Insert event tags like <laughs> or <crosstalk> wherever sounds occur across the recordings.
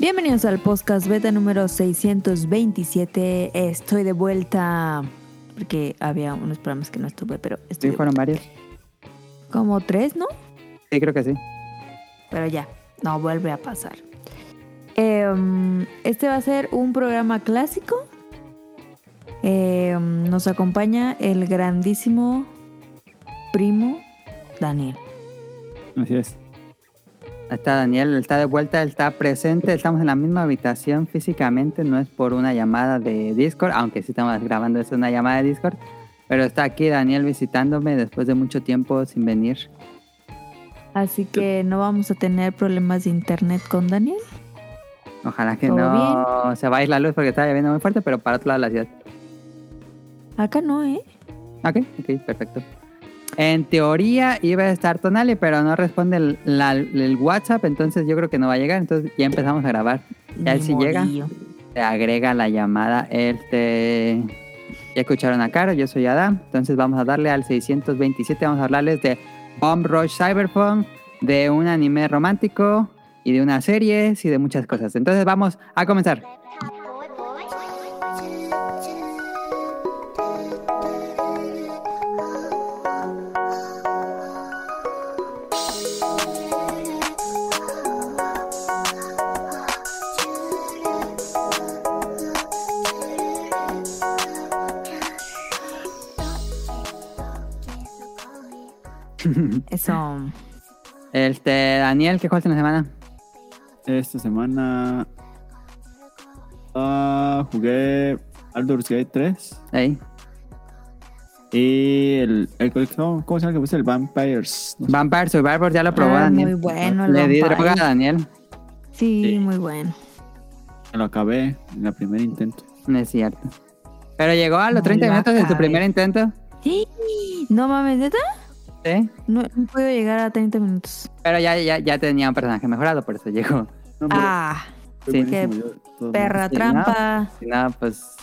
Bienvenidos al podcast beta número 627. Estoy de vuelta porque había unos programas que no estuve, pero estoy Sí, fueron varios. como tres, ¿no? Sí, creo que sí. Pero ya, no vuelve a pasar. Em, este va a ser un programa clásico. Em, nos acompaña el grandísimo primo Daniel. Así es. Está Daniel, está de vuelta, está presente, estamos en la misma habitación físicamente, no es por una llamada de Discord, aunque sí estamos grabando es una llamada de Discord, pero está aquí Daniel visitándome después de mucho tiempo sin venir. Así que no vamos a tener problemas de internet con Daniel. Ojalá que ¿Todo no se vaya la luz porque está lloviendo muy fuerte, pero para otro lado de la ciudad. Acá no, ¿eh? Ok, ok, perfecto. En teoría iba a estar Tonali, pero no responde el, la- el WhatsApp, entonces yo creo que no va a llegar. Entonces ya empezamos a grabar. Ya Ni si llega, se agrega la llamada. Este, ya escucharon a Caro, yo soy Adam. Entonces vamos a darle al 627. Vamos a hablarles de Bomb Rush Cyberpunk, de un anime romántico y de unas series y de muchas cosas. Entonces vamos a comenzar. Eso. Este, Daniel, ¿qué jugaste en la semana? Esta semana ah, jugué Baldur's Gate 3 Ahí. y el, el ¿cómo, cómo se llama que puse? El Vampires. No sé. Vampire Survivor ya lo probó Ah, Daniel. muy bueno el Le di droga a Daniel. Sí, Sí. muy bueno. Lo acabé en el primer intento. No es cierto. Pero llegó a los No 30 lo minutos de su primer intento. No mames, ¿neta? No, no puedo llegar a 30 minutos. Pero ya, ya, ya tenía un personaje mejorado, por eso llegó. No, Ah, sí, todo- perra sí, trampa. Si no, pues.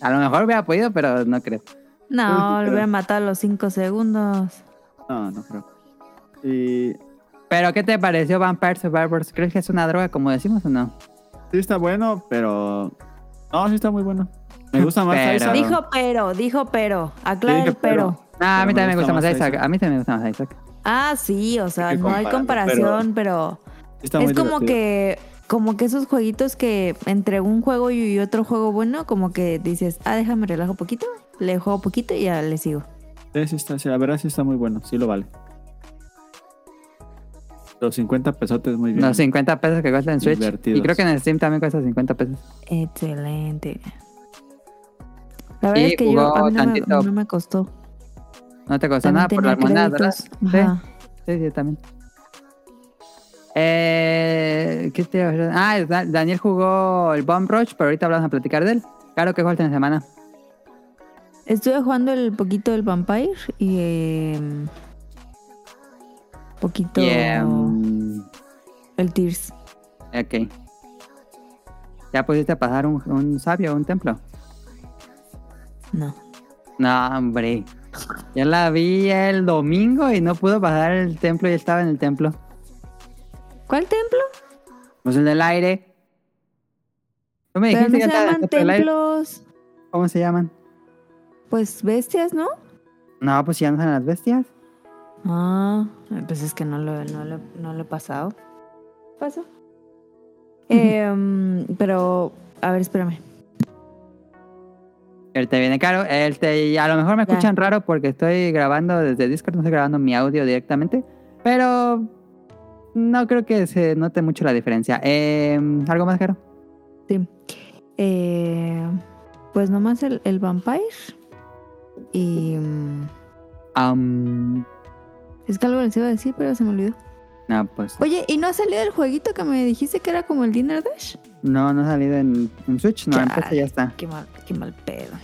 A lo mejor hubiera podido, pero no creo. No, lo voy a matar a los 5 segundos. No, no creo. Y Pero, ¿qué te pareció Vampire Survivors? ¿Crees que es una droga, como decimos, o no? sí está bueno, pero... No, sí está muy bueno. Me gusta más Pero- Isaac. Dijo pero, dijo pero. Aclara Sí, el pero. Ah, a mí Pero también me gusta más Isaac. Isaac. A mí también me gusta más Isaac. Ah, sí, o sea, no hay comparación, pero, está es muy como divertido. que como que esos jueguitos que entre un juego y otro juego bueno, como que dices, ah, déjame relajo poquito, le juego poquito y ya le sigo. Sí, sí está, sí, la verdad sí está muy bueno, sí lo vale. Los 50 pesotes muy bien. Los 50 pesos que cuesta en Switch. Divertidos. Y creo que en Steam también cuesta 50 pesos. Excelente. La verdad Y es que yo a mí no me, tantito. no me costó. No te costó También nada por las monedas, ¿verdad? Sí. Sí, sí, también. Eh, ¿Qué te? Ah, Da- Daniel jugó el Bomb Rush, pero ahorita vamos a platicar de él. Claro que jugaste en la semana. Estuve jugando el poquito del Vampire y eh, poquito el Tears. ok. ¿Ya pudiste pasar un, un sabio, un templo? No. No, hombre. Yo la vi el domingo y no pudo pasar el templo y estaba en el templo. ¿Cuál templo? Pues el del aire. Tú me Pero no que se llaman templos, ¿Cómo se llaman? pues bestias, ¿no? No, pues ya no son las bestias. Ah, pues es que no lo, no lo, no lo he pasado. ¿Pasó? Em, pero, a ver, espérame. Él te viene caro. Él te, a lo mejor me escuchan raro porque estoy grabando desde Discord, no estoy grabando mi audio directamente. Pero no creo que se note mucho la diferencia. Eh, ¿Algo más caro? Sí. Eh, pues nomás el, el Vampire. Y. Am, es que algo les iba a decir, pero se me olvidó. No, pues Oye, ¿y no ha salido el jueguito que me dijiste que era como el Dinner Dash? no, no ha salido en, en Switch. No, en Chale. PC ya está. Qué mal, qué mal pedo.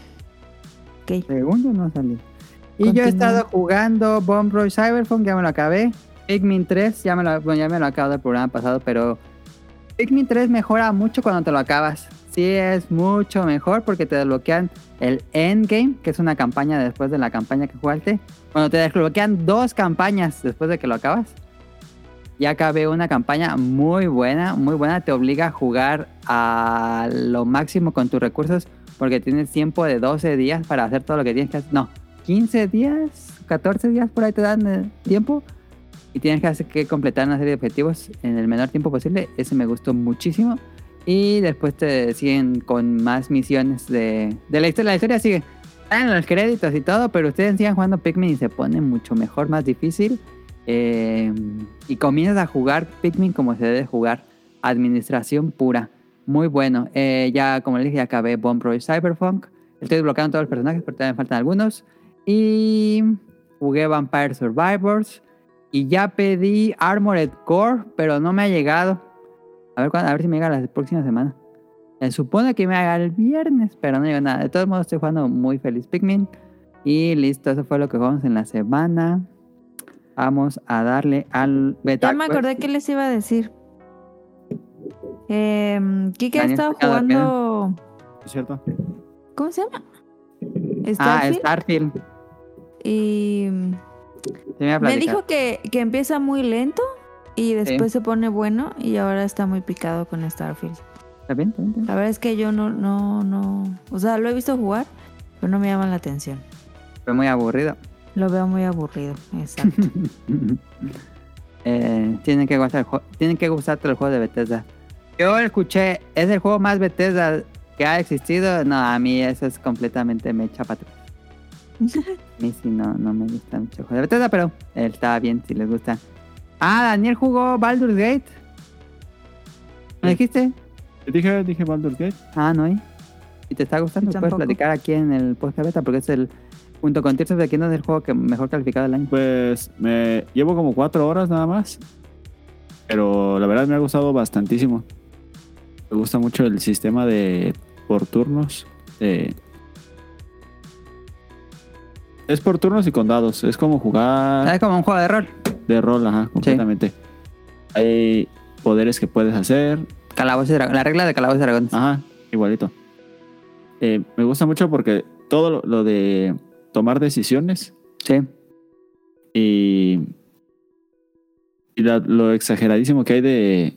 Ok. Segundo no ha salido. Y yo he estado jugando Bomb Rush Cyberpunk, ya me lo acabé. Pikmin 3, ya me lo, bueno, ya me lo acabo del programa pasado, pero Pikmin 3 mejora mucho cuando te lo acabas. Sí, es mucho mejor porque te desbloquean el Endgame, que es una campaña después de la campaña que jugaste. Cuando te desbloquean dos campañas después de que lo acabas. Y acabé una campaña muy buena, muy buena. Te obliga a jugar a lo máximo con tus recursos porque tienes tiempo de 12 días para hacer todo lo que tienes que hacer. No, 15 días, 14 días por ahí te dan eh, tiempo. Y tienes que, hacer, que completar una serie de objetivos en el menor tiempo posible. Ese me gustó muchísimo. Y después te siguen con más misiones de, de la historia. La historia sigue. Están los créditos y todo, pero ustedes sigan jugando Pikmin y se pone mucho mejor, más difícil. Eh, y comienzas a jugar Pikmin como se debe jugar. Administración pura. Muy bueno. Eh, ya, como les dije, acabé Bomb Rush Cyberpunk. Estoy desbloqueando todos los personajes, pero todavía faltan algunos. Y jugué Vampire Survivors. Y ya pedí Armored Core, pero no me ha llegado. A ver, a ver si me llega la próxima semana. Se supone que me haga el viernes, pero no llegó nada. De todos modos, estoy jugando muy feliz Pikmin. Y listo, eso fue lo que jugamos en la semana. Vamos a darle al beta. Ya me acordé que les iba a decir. Eh, Kike ha estado jugando. ¿Es cierto? ¿Cómo se llama? Ah, Starfield. Starfield. Y Sí, me, dijo que, que empieza muy lento y después se pone bueno y ahora está muy picado con Starfield. ¿Está bien? ¿Está bien? ¿Está bien? La verdad es que yo no, no, no. O sea, lo he visto jugar, pero no me llama la atención. Fue muy aburrido. Lo veo muy aburrido, exacto. <laughs> eh, tienen, que gustar tienen que gustarte el juego de Bethesda. Yo escuché, es el juego más Bethesda que ha existido. No, a mí eso es completamente me echa para atrás. <laughs> A mí sí no, no me gusta mucho el juego de Bethesda, pero él está bien si les gusta. Ah, Daniel jugó Baldur's Gate. ¿Me dijiste? Te Dije, dije Baldur's Gate. Ah, no. ¿y? ¿Y te está gustando? Puedes platicar aquí en el podcast beta porque es el, junto con Tears of the Kingdom, es el juego que mejor calificado del año. Pues me llevo como cuatro horas nada más. Pero la verdad me ha gustado bastantísimo. Me gusta mucho el sistema de por turnos. de- Es por turnos y con dados. Es como Es jugar como un juego de rol. de rol, ajá, completamente. Hay poderes que puedes hacer. Calabozos y Dragón- La regla de Calabozos y Dragones. Ajá, igualito. Eh, me gusta mucho porque todo lo, lo de tomar decisiones Sí. y, y la- lo exageradísimo que hay de,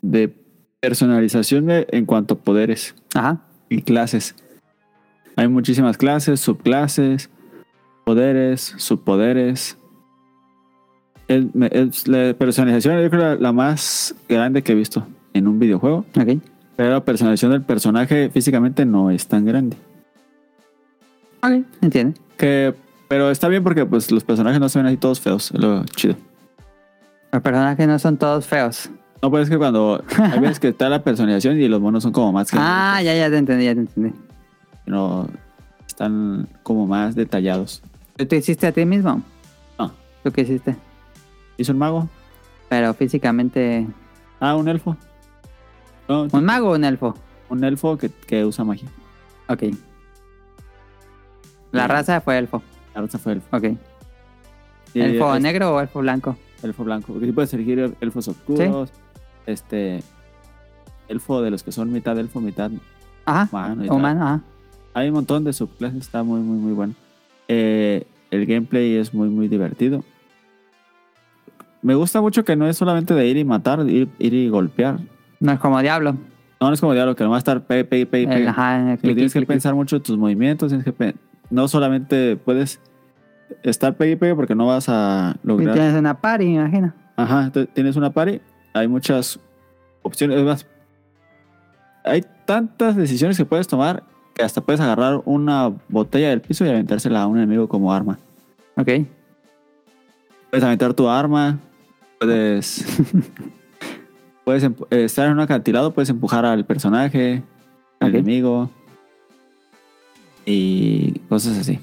de personalización de- en cuanto a poderes Ajá. y clases. Hay muchísimas clases, subclases, poderes, subpoderes. El- la personalización yo creo la, la más grande que he visto en un videojuego. Ok. Pero la personalización del personaje físicamente no es tan grande. Ok. Entiende. Que, pero está bien porque pues los personajes no se ven así todos feos. Es lo chido. Los personajes no son todos feos. No, pues es que cuando hay veces que está la personalización y los monos son como más Ah, ya, ya te entendí, ya te entendí. no están como más detallados. ¿Tú te hiciste a ti mismo? No. ¿Tú qué hiciste? ¿Hizo un mago? Pero físicamente... Ah, un elfo. No, ¿Un mago o un elfo? un elfo que, que usa magia. Ok. La raza fue elfo. La raza fue elfo. Ok. ¿Elfo es- negro o elfo blanco? Elfo blanco. Porque sí puedes elegir el- elfos oscuros. Este. Elfo de los que son mitad elfo, mitad Ajá. humano. y tal. Humano, ajá. Hay un montón de subclases, está muy, muy, muy bueno. Eh, el gameplay es muy, muy divertido. Me gusta mucho que no es solamente de ir y matar, ir, ir y golpear. No es como Diablo. No, no es como diablo, que nomás estar pegue, pegue, pegue, El, pegue. ajá, el Sino clic, tienes que pensar mucho tus movimientos, tienes que pe- no solamente puedes estar pegue y pegue porque no vas a lograr. tienes una party, me imagino. Ajá, tienes una party, hay muchas opciones, es más, hay tantas decisiones que puedes tomar que hasta puedes agarrar una botella del piso y aventársela a un enemigo como arma. Ok. Puedes aventar tu arma, puedes <laughs> puedes eh, estar en un acantilado, puedes empujar al personaje, al enemigo y cosas así.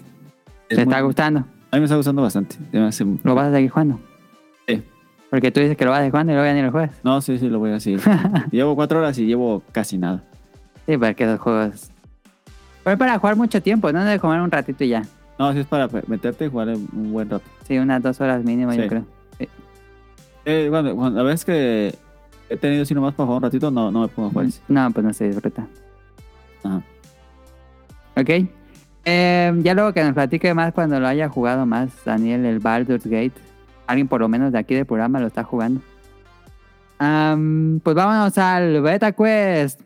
Es ¿Te muy- está gustando? A mí me está gustando bastante. Hace- ¿Lo vas a seguir jugando? Sí. Porque tú dices que lo vas a seguir jugando y luego ya ni lo juegas. No, sí, sí, lo voy a seguir. <laughs> llevo cuatro horas y llevo casi nada. Sí, porque esos juegos... Pero es para jugar mucho tiempo, no de comer un ratito y ya. No, sí es para meterte y jugar un buen rato. Sí, unas dos horas mínimo, yo Sí. creo. Eh, cuando, cuando- la vez que he tenido así nomás para jugar un ratito, no, no me pongo a jugar. ese. No, pues no se disfruta. Ajá. Ok. Eh, ya luego que nos platique más cuando lo haya jugado más, Daniel, el Baldur's Gate. alguien por lo menos de aquí del programa lo está jugando. Am, pues vámonos al Beta Quest.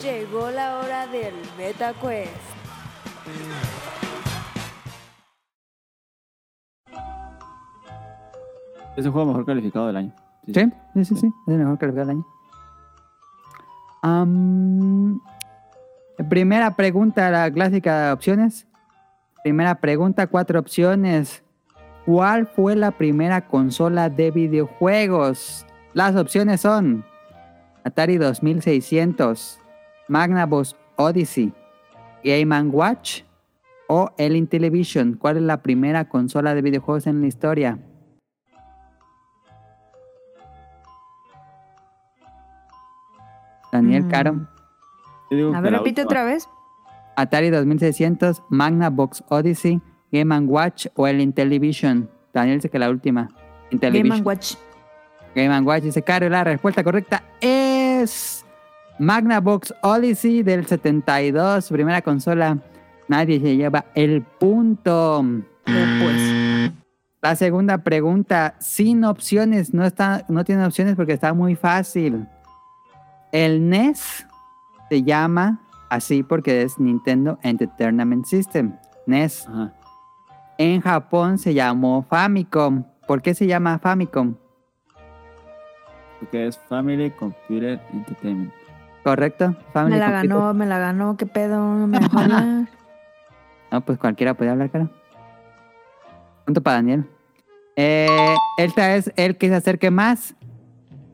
Llegó la hora del Beta Quest. Es el juego mejor calificado del año. Sí, sí, sí, sí. Es el mejor que del año. Am, primera pregunta, la clásica de opciones. Primera pregunta, cuatro opciones. ¿Cuál fue la primera consola de videojuegos? Las opciones son Atari 2600, Magnavox Odyssey, Game Watch o el Intellivision. ¿Cuál es la primera consola de videojuegos en la historia? Daniel Mm. Caro. A ver, repite última. otra vez. Atari 2600, Magnavox Odyssey, Game Watch o el Intellivision. Daniel dice que la última. Game Intellivision. Watch. Game Watch dice Caro. La respuesta correcta es Magnavox Odyssey del 72. Primera consola. Nadie se lleva el punto. Después. La segunda pregunta, sin opciones, no, está, no tiene opciones porque está muy fácil. El NES se llama así porque es Nintendo Entertainment System, NES. Ajá. En Japón se llamó Famicom. ¿Por qué se llama Famicom? Porque es Family Computer Entertainment. ¿Correcto? Family Me la Computer. ganó, me la ganó. ¿Qué pedo? No me. <laughs> No, pues cualquiera puede hablar, cara. Punto para Daniel. Eh, esta es el que se acerque más.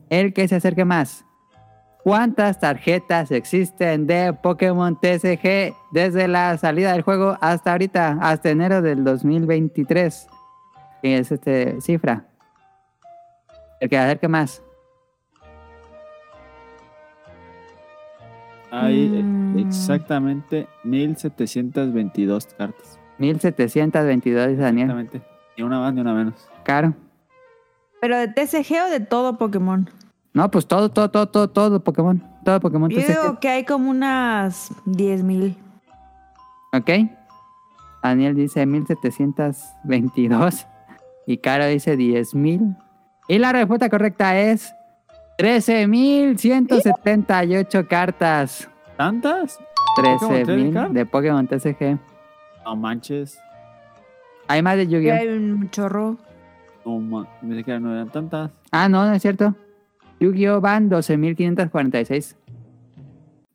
El que se acerque más. ¿Cuántas tarjetas existen de Pokémon TCG desde la salida del juego hasta ahorita, hasta enero del 2023? Que es este cifra. El que acerque más. Hay Mm. exactamente 1722 cartas. 1722, dice Daniel. Exactamente. Ni una más ni una menos. Caro. ¿Pero de TCG o de todo Pokémon? No, pues todo, todo, todo, todo, todo Pokémon. Todo Pokémon Yo digo que hay como unas 10.000. ¿Ok? Daniel dice 1722 <laughs> y Caro dice 10.000. Y la respuesta correcta es 13.178 cartas. ¿Tantas? ¿Pokémon Trading 13.000 Card? de Pokémon TCG. No manches. Hay más de Yu-Gi-Oh! hay un chorro. No me que no eran tantas. Ah, no, no es cierto. Yu-Gi-Oh! van 12.546.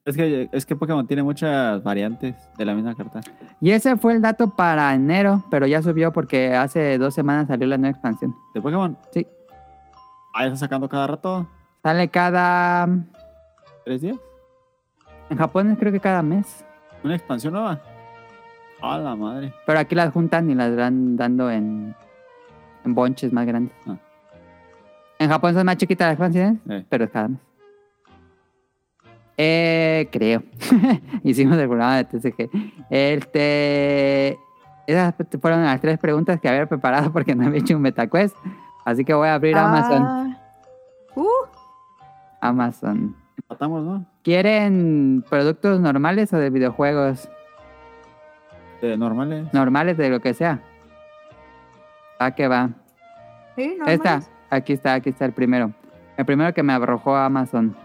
Es que, es que Pokémon tiene muchas variantes de la misma carta. Y ese fue el dato para enero, pero ya subió porque hace dos semanas salió la nueva expansión. ¿De Pokémon? Sí. Ah, está sacando cada rato. Sale cada... ¿Tres días? En Japón creo que cada mes. ¿Una expansión nueva? A la madre. Pero aquí las juntan y las van dando en, en bonches más grandes. Ah. En Japón son más chiquitas las expansiones, Eh. pero es cada mes. Eh, creo. <laughs> Hicimos el programa de TCG. Este, esas fueron las tres preguntas que había preparado <laughs> porque no había hecho un MetaQuest. Así que voy a abrir Amazon. Ah. Uh, Amazon. Matamos, ¿no? ¿Quieren productos normales o de videojuegos? De normales. Normales de lo que sea. ¿A qué va? sí, no Esta. Aquí está, aquí está el primero. El primero que me arrojó Amazon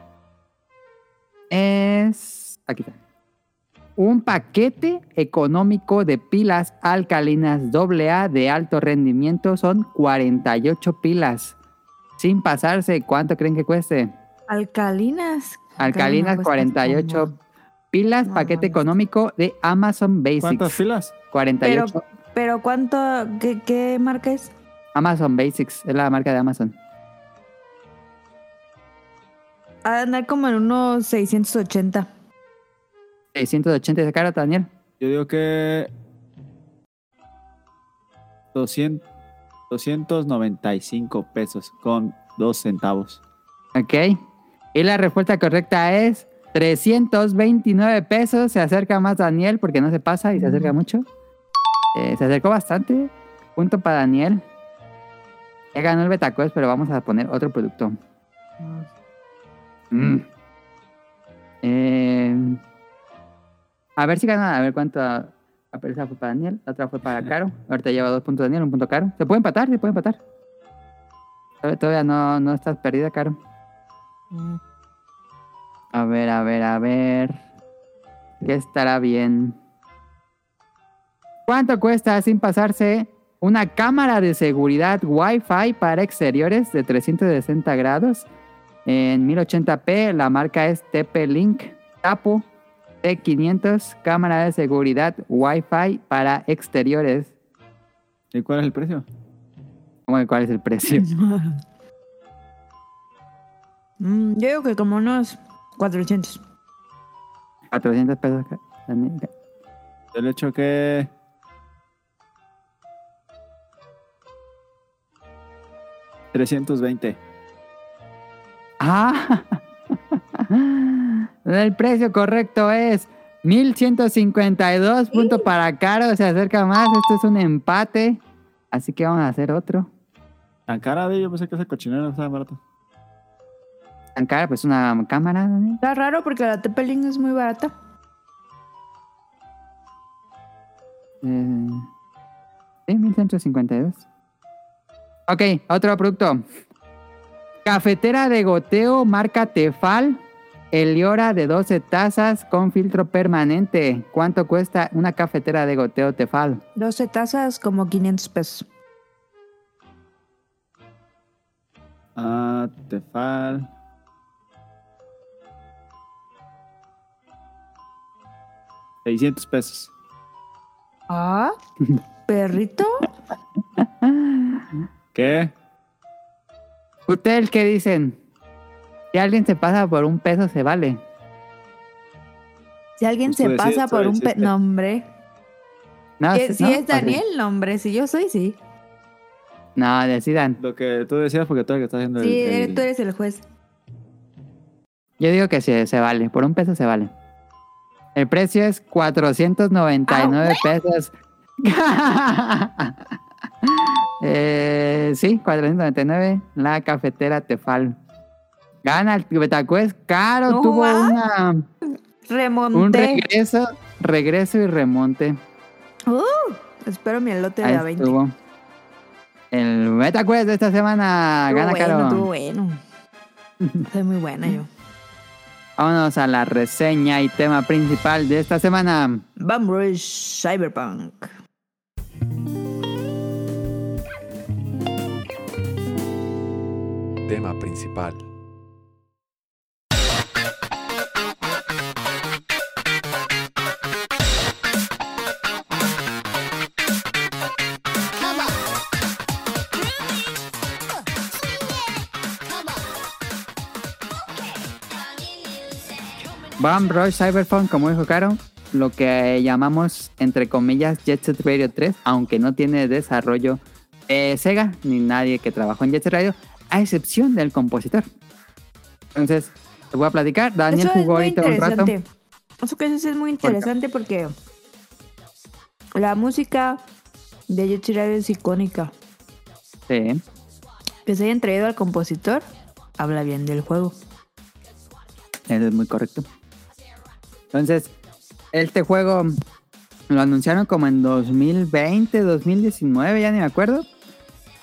es. Aquí está. Un paquete económico de pilas alcalinas AA de alto rendimiento son 48 pilas. Sin pasarse, ¿cuánto creen que cueste? Alcalinas. Alcalinas cuesta 48 como- pilas, No, paquete no, no. económico de Amazon ¿Cuántas Basics. filas? 48. Pero ¿cuánto? ¿Qué, qué marca es? Amazon Basics es la marca de Amazon. Ha de andar como en unos 680. 680 de cara, Daniel. Yo digo que 200, 295 pesos con 2 centavos. Ok. Y la respuesta correcta es 329 pesos. Se acerca más Daniel porque no se pasa y se acerca mucho. Eh, se acercó bastante. Punto para Daniel. Ya ganó el Betacuest, pero vamos a poner otro producto. Mm. Eh, a ver si gana, a ver cuánto, La primera fue para Daniel, la otra fue para <laughs> Caro. Ahorita lleva dos puntos Daniel, un punto Caro. ¿Se puede empatar? Se puede empatar. Todavía- no, no estás perdida, Caro. Mm. A ver, a ver, a ver. ¿Qué estará bien? ¿Cuánto cuesta sin pasarse una cámara de seguridad Wi-Fi para exteriores de 360 grados en 1080p? La marca es TP-Link Tapo T500, cámara de seguridad Wi-Fi para exteriores. ¿Y cuál es el precio? ¿Cómo que ¿Cuál es el precio? <laughs> Mm, yo digo que como unos 400. 400 pesos. El hecho que. $320. Ah, <laughs> el precio correcto es 1152 puntos para Caro, se acerca más, esto es un empate, así que vamos a hacer otro. Tan cara de yo pensé que ese cochinero estaba barato. Tan cara, pues una cámara. Está raro porque la TP-Link es muy barata. Eh, sí, 1152. Ok, otro producto. Cafetera de goteo marca Tefal. Eliora de 12 tazas con filtro permanente. ¿Cuánto cuesta una cafetera de goteo Tefal? 12 tazas como 500 pesos. Ah, Tefal. $600 pesos. Ah, <laughs> perrito. <laughs> ¿Qué? ¿Ustedes qué dicen? Si alguien se pasa por un peso, se vale. Si alguien Pues se decides, pasa por un pe... decides. No, Si, no, es. Daniel, no, hombre. Si yo soy, sí. No, decidan. Lo que tú decías porque tú eres el que estás haciendo Sí, el- tú eres el juez. Yo digo que sí, se vale. Por un peso se vale. El precio es 499 pesos. <laughs> <laughs> eh, sí, 499. La cafetera Tefal. Gana el Betacuest. Caro No tuvo una, un Remonté. regreso, regreso y remonte. Espero mi elote de Ahí a 20. estuvo. El Betacuest de esta semana. Gana bueno, Caro. bueno. Soy muy buena yo. Vámonos a la reseña y tema principal de esta semana. Bum Rush Tema principal. Bomb Rush Cyberpunk, como dijo Caro, lo que llamamos, entre comillas, Jet Set Radio 3, aunque no tiene desarrollo de Sega, ni nadie que trabajó en Jet Set Radio, a excepción del compositor. Entonces, te voy a platicar. Daniel Eso jugó ahorita un rato. Eso que es muy interesante porque la música de Radio es icónica. Sí. Que se hayan traído al compositor habla bien del juego. Eso es muy correcto. Entonces, este juego lo anunciaron como en 2020, 2019, ya ni me acuerdo.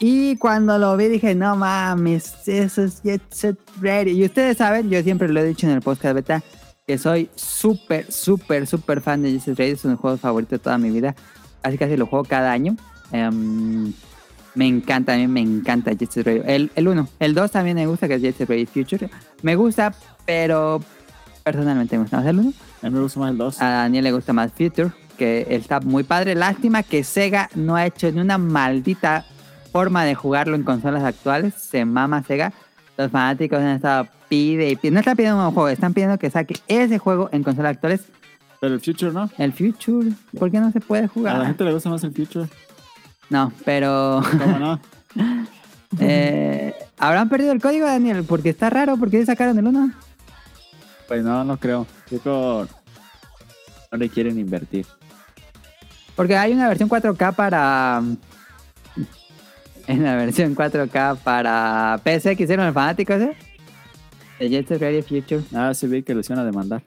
Y cuando lo vi dije, no mames, eso es Jet Set Radio. Y ustedes saben, yo siempre lo he dicho en el podcast beta, que soy súper, súper, súper fan de Jet Set Radio. Es un juego favorito de toda mi vida. Casi casi lo juego cada año. Em, me encanta, a mí me encanta Jet Set Radio. El 1, el 2 también me gusta, que es Jet Set Radio Future. Me gusta, pero personalmente me gusta más el 1. A mí me gusta más el 2. A Daniel le gusta más Future, que está muy padre. Lástima que Sega no ha hecho ni una maldita forma de jugarlo en consolas actuales. Se mama Sega. Los fanáticos han estado pide y pide. No están pidiendo un nuevo juego, están pidiendo que saque ese juego en consolas actuales. Pero el Future no. El Future, ¿por qué no se puede A la jugar? gente le gusta más el Future. No, pero ¿Cómo no? <laughs> eh, habrán perdido el código, Daniel, porque está raro, porque sacaron el 1. Pues no, no creo. Yo creo no le quieren invertir. Porque hay una versión 4K para. En la versión 4K para PC que hicieron los fanáticos, ¿eh? De Jet Set Radio Future. Ah, sí vi que les iban a demandar.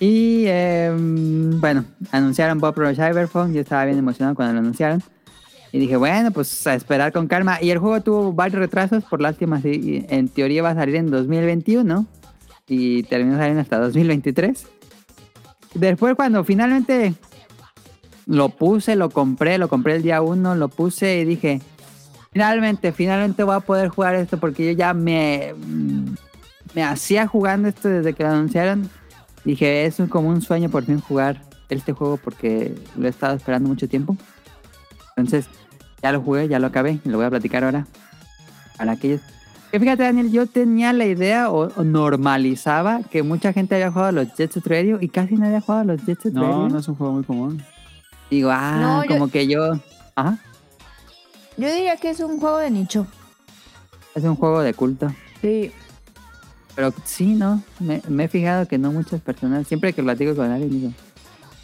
Y em, bueno, anunciaron Bob Rush Cyberpunk. Yo estaba bien emocionado cuando lo anunciaron. Y dije, bueno, pues a esperar con calma. Y el juego tuvo varios retrasos. Por lástima, sí, en teoría va a salir en 2021. Y terminó saliendo hasta 2023. Después, cuando finalmente lo puse, lo compré, lo compré el día 1, lo puse y dije, finalmente, finalmente voy a poder jugar esto porque yo ya me, me hacía jugando esto desde que lo anunciaron. Dije, es un- como un sueño por fin jugar este juego porque lo he estado esperando mucho tiempo. Entonces, ya lo jugué, ya lo acabé y lo voy a platicar ahora. Para aquellos. Que fíjate, Daniel, yo tenía la idea o, o normalizaba que mucha gente había jugado a los Jet Set Radio y casi nadie había jugado a los Jet Set Radio. No, no es un juego muy común. Digo, ah, No, yo- como que yo. Ajá. Yo diría que es un juego de nicho. Es un juego de culto. Sí. Pero sí, ¿no? Me, me he fijado que no muchas personas. Siempre que platico con alguien digo,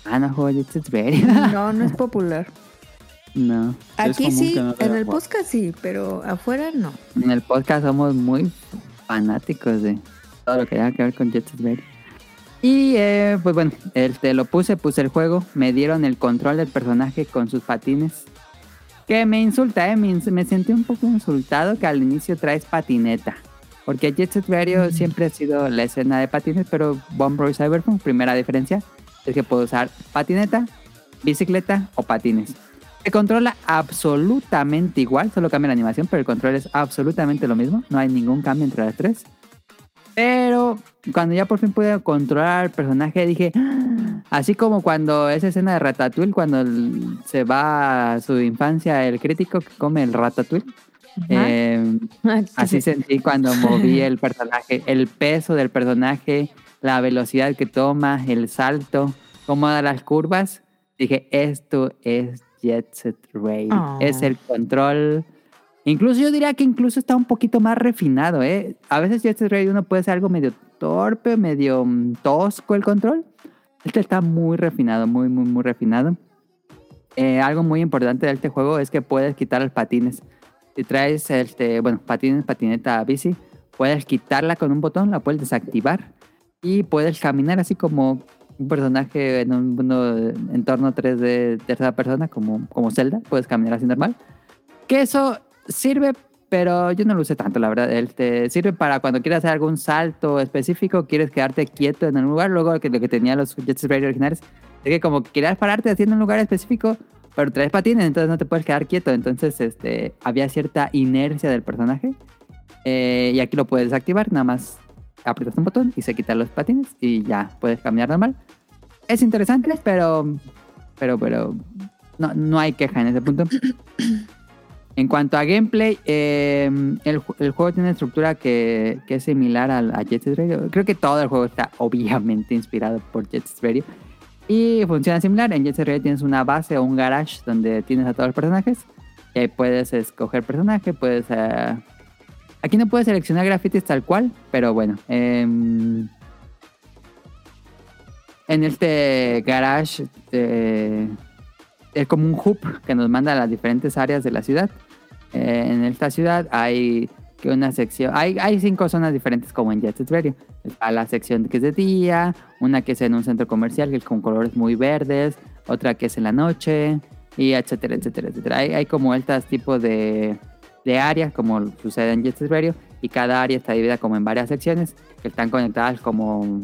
ah, no juego Jet Set Radio. No, <laughs> no es popular. no. Aquí sí, no en el podcast sí, pero afuera no. En el podcast somos muy fanáticos de todo lo que tenga que ver con Jet Set Radio. Y eh, pues bueno, este, lo puse, puse el juego, me dieron el control del personaje con sus patines. Que me insulta, eh, me, me sentí un poco insultado que al inicio traes patineta. Porque Jet Set Radio siempre ha sido la escena de patines, pero Bomb Roy Cyberpunk, primera diferencia, es que puedo usar patineta, bicicleta o patines. Se controla absolutamente igual, solo cambia la animación, pero el control es absolutamente lo mismo. No hay ningún cambio entre las tres. Pero cuando ya por fin pude controlar al personaje, dije, "Ah", así como cuando esa escena de Ratatouille, cuando se va a su infancia el crítico que come el Ratatouille. eh, Así sentí cuando moví el personaje, el peso del personaje, la velocidad que toma, el salto, cómo da las curvas. Dije, esto es Jet Set Radio. Oh. Es el control. Incluso yo diría que incluso está un poquito más refinado, ¿eh? A veces Jet Set Radio uno puede ser algo medio torpe, medio mm, tosco el control. Este está muy refinado, muy, muy, muy refinado. Eh, algo muy importante de este juego es que puedes quitar los patines. Si traes, este, bueno, patines, patineta, bici, puedes quitarla con un botón, la puedes desactivar y puedes caminar así como un personaje en un mundo entorno 3D tercera persona, como, como Zelda, puedes caminar así normal. Que eso sirve, pero yo no lo usé tanto, la verdad. Este, sirve para cuando quieras hacer algún salto específico, quieres quedarte quieto en un lugar, luego que lo que tenía los Jet Radio originales, es que como quieras pararte haciendo un lugar específico, pero traes patines, entonces no te puedes quedar quieto. Entonces este, había cierta inercia del personaje. Eh, y aquí lo puedes desactivar, nada más aprietas un botón y se quitan los patines y ya puedes caminar normal. Es interesante, pero, pero, pero no, no hay queja en ese punto. <coughs> En cuanto a gameplay, eh, el, ju- el juego tiene una estructura que, es similar al, a Jet Set Radio. Creo que todo el juego está <laughs> obviamente inspirado por Jet Set Radio. Y funciona similar. En Jet Set Radio tienes una base o un garage donde tienes a todos los personajes. Y ahí puedes escoger personaje, puedes... eh, Aquí no puedes seleccionar grafitis tal cual, pero bueno. em, en este garage eh, es como un hub que nos manda a las diferentes áreas de la ciudad. Eh, en esta ciudad hay que una sección, hay, hay cinco zonas diferentes como en Jet Set Radio. Está la sección que es de día, una que es en un centro comercial que es con colores muy verdes, otra que es en la noche, y etcétera, etcétera, etcétera. Hay, hay como estos tipos de, de áreas, como sucede en Jet Set Radio, y cada área está dividida como en varias secciones que están conectadas como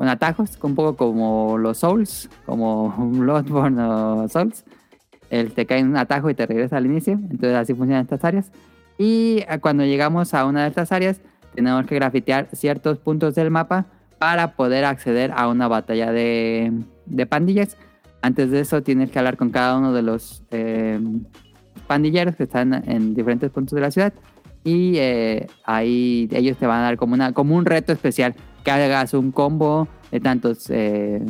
con atajos, un poco como los Souls, como <laughs> Bloodborne o Souls. El, te cae en un atajo y te regresa al inicio. Entonces así funcionan estas áreas. Y eh, cuando llegamos a una de estas áreas, tenemos que grafitear ciertos puntos del mapa para poder acceder a una batalla de, de pandillas. Antes de eso tienes que hablar con cada uno de los eh, pandilleros que están en diferentes puntos de la ciudad. Y eh, ahí ellos te van a dar como, una, como un reto especial. Hagas un combo de tantos, eh,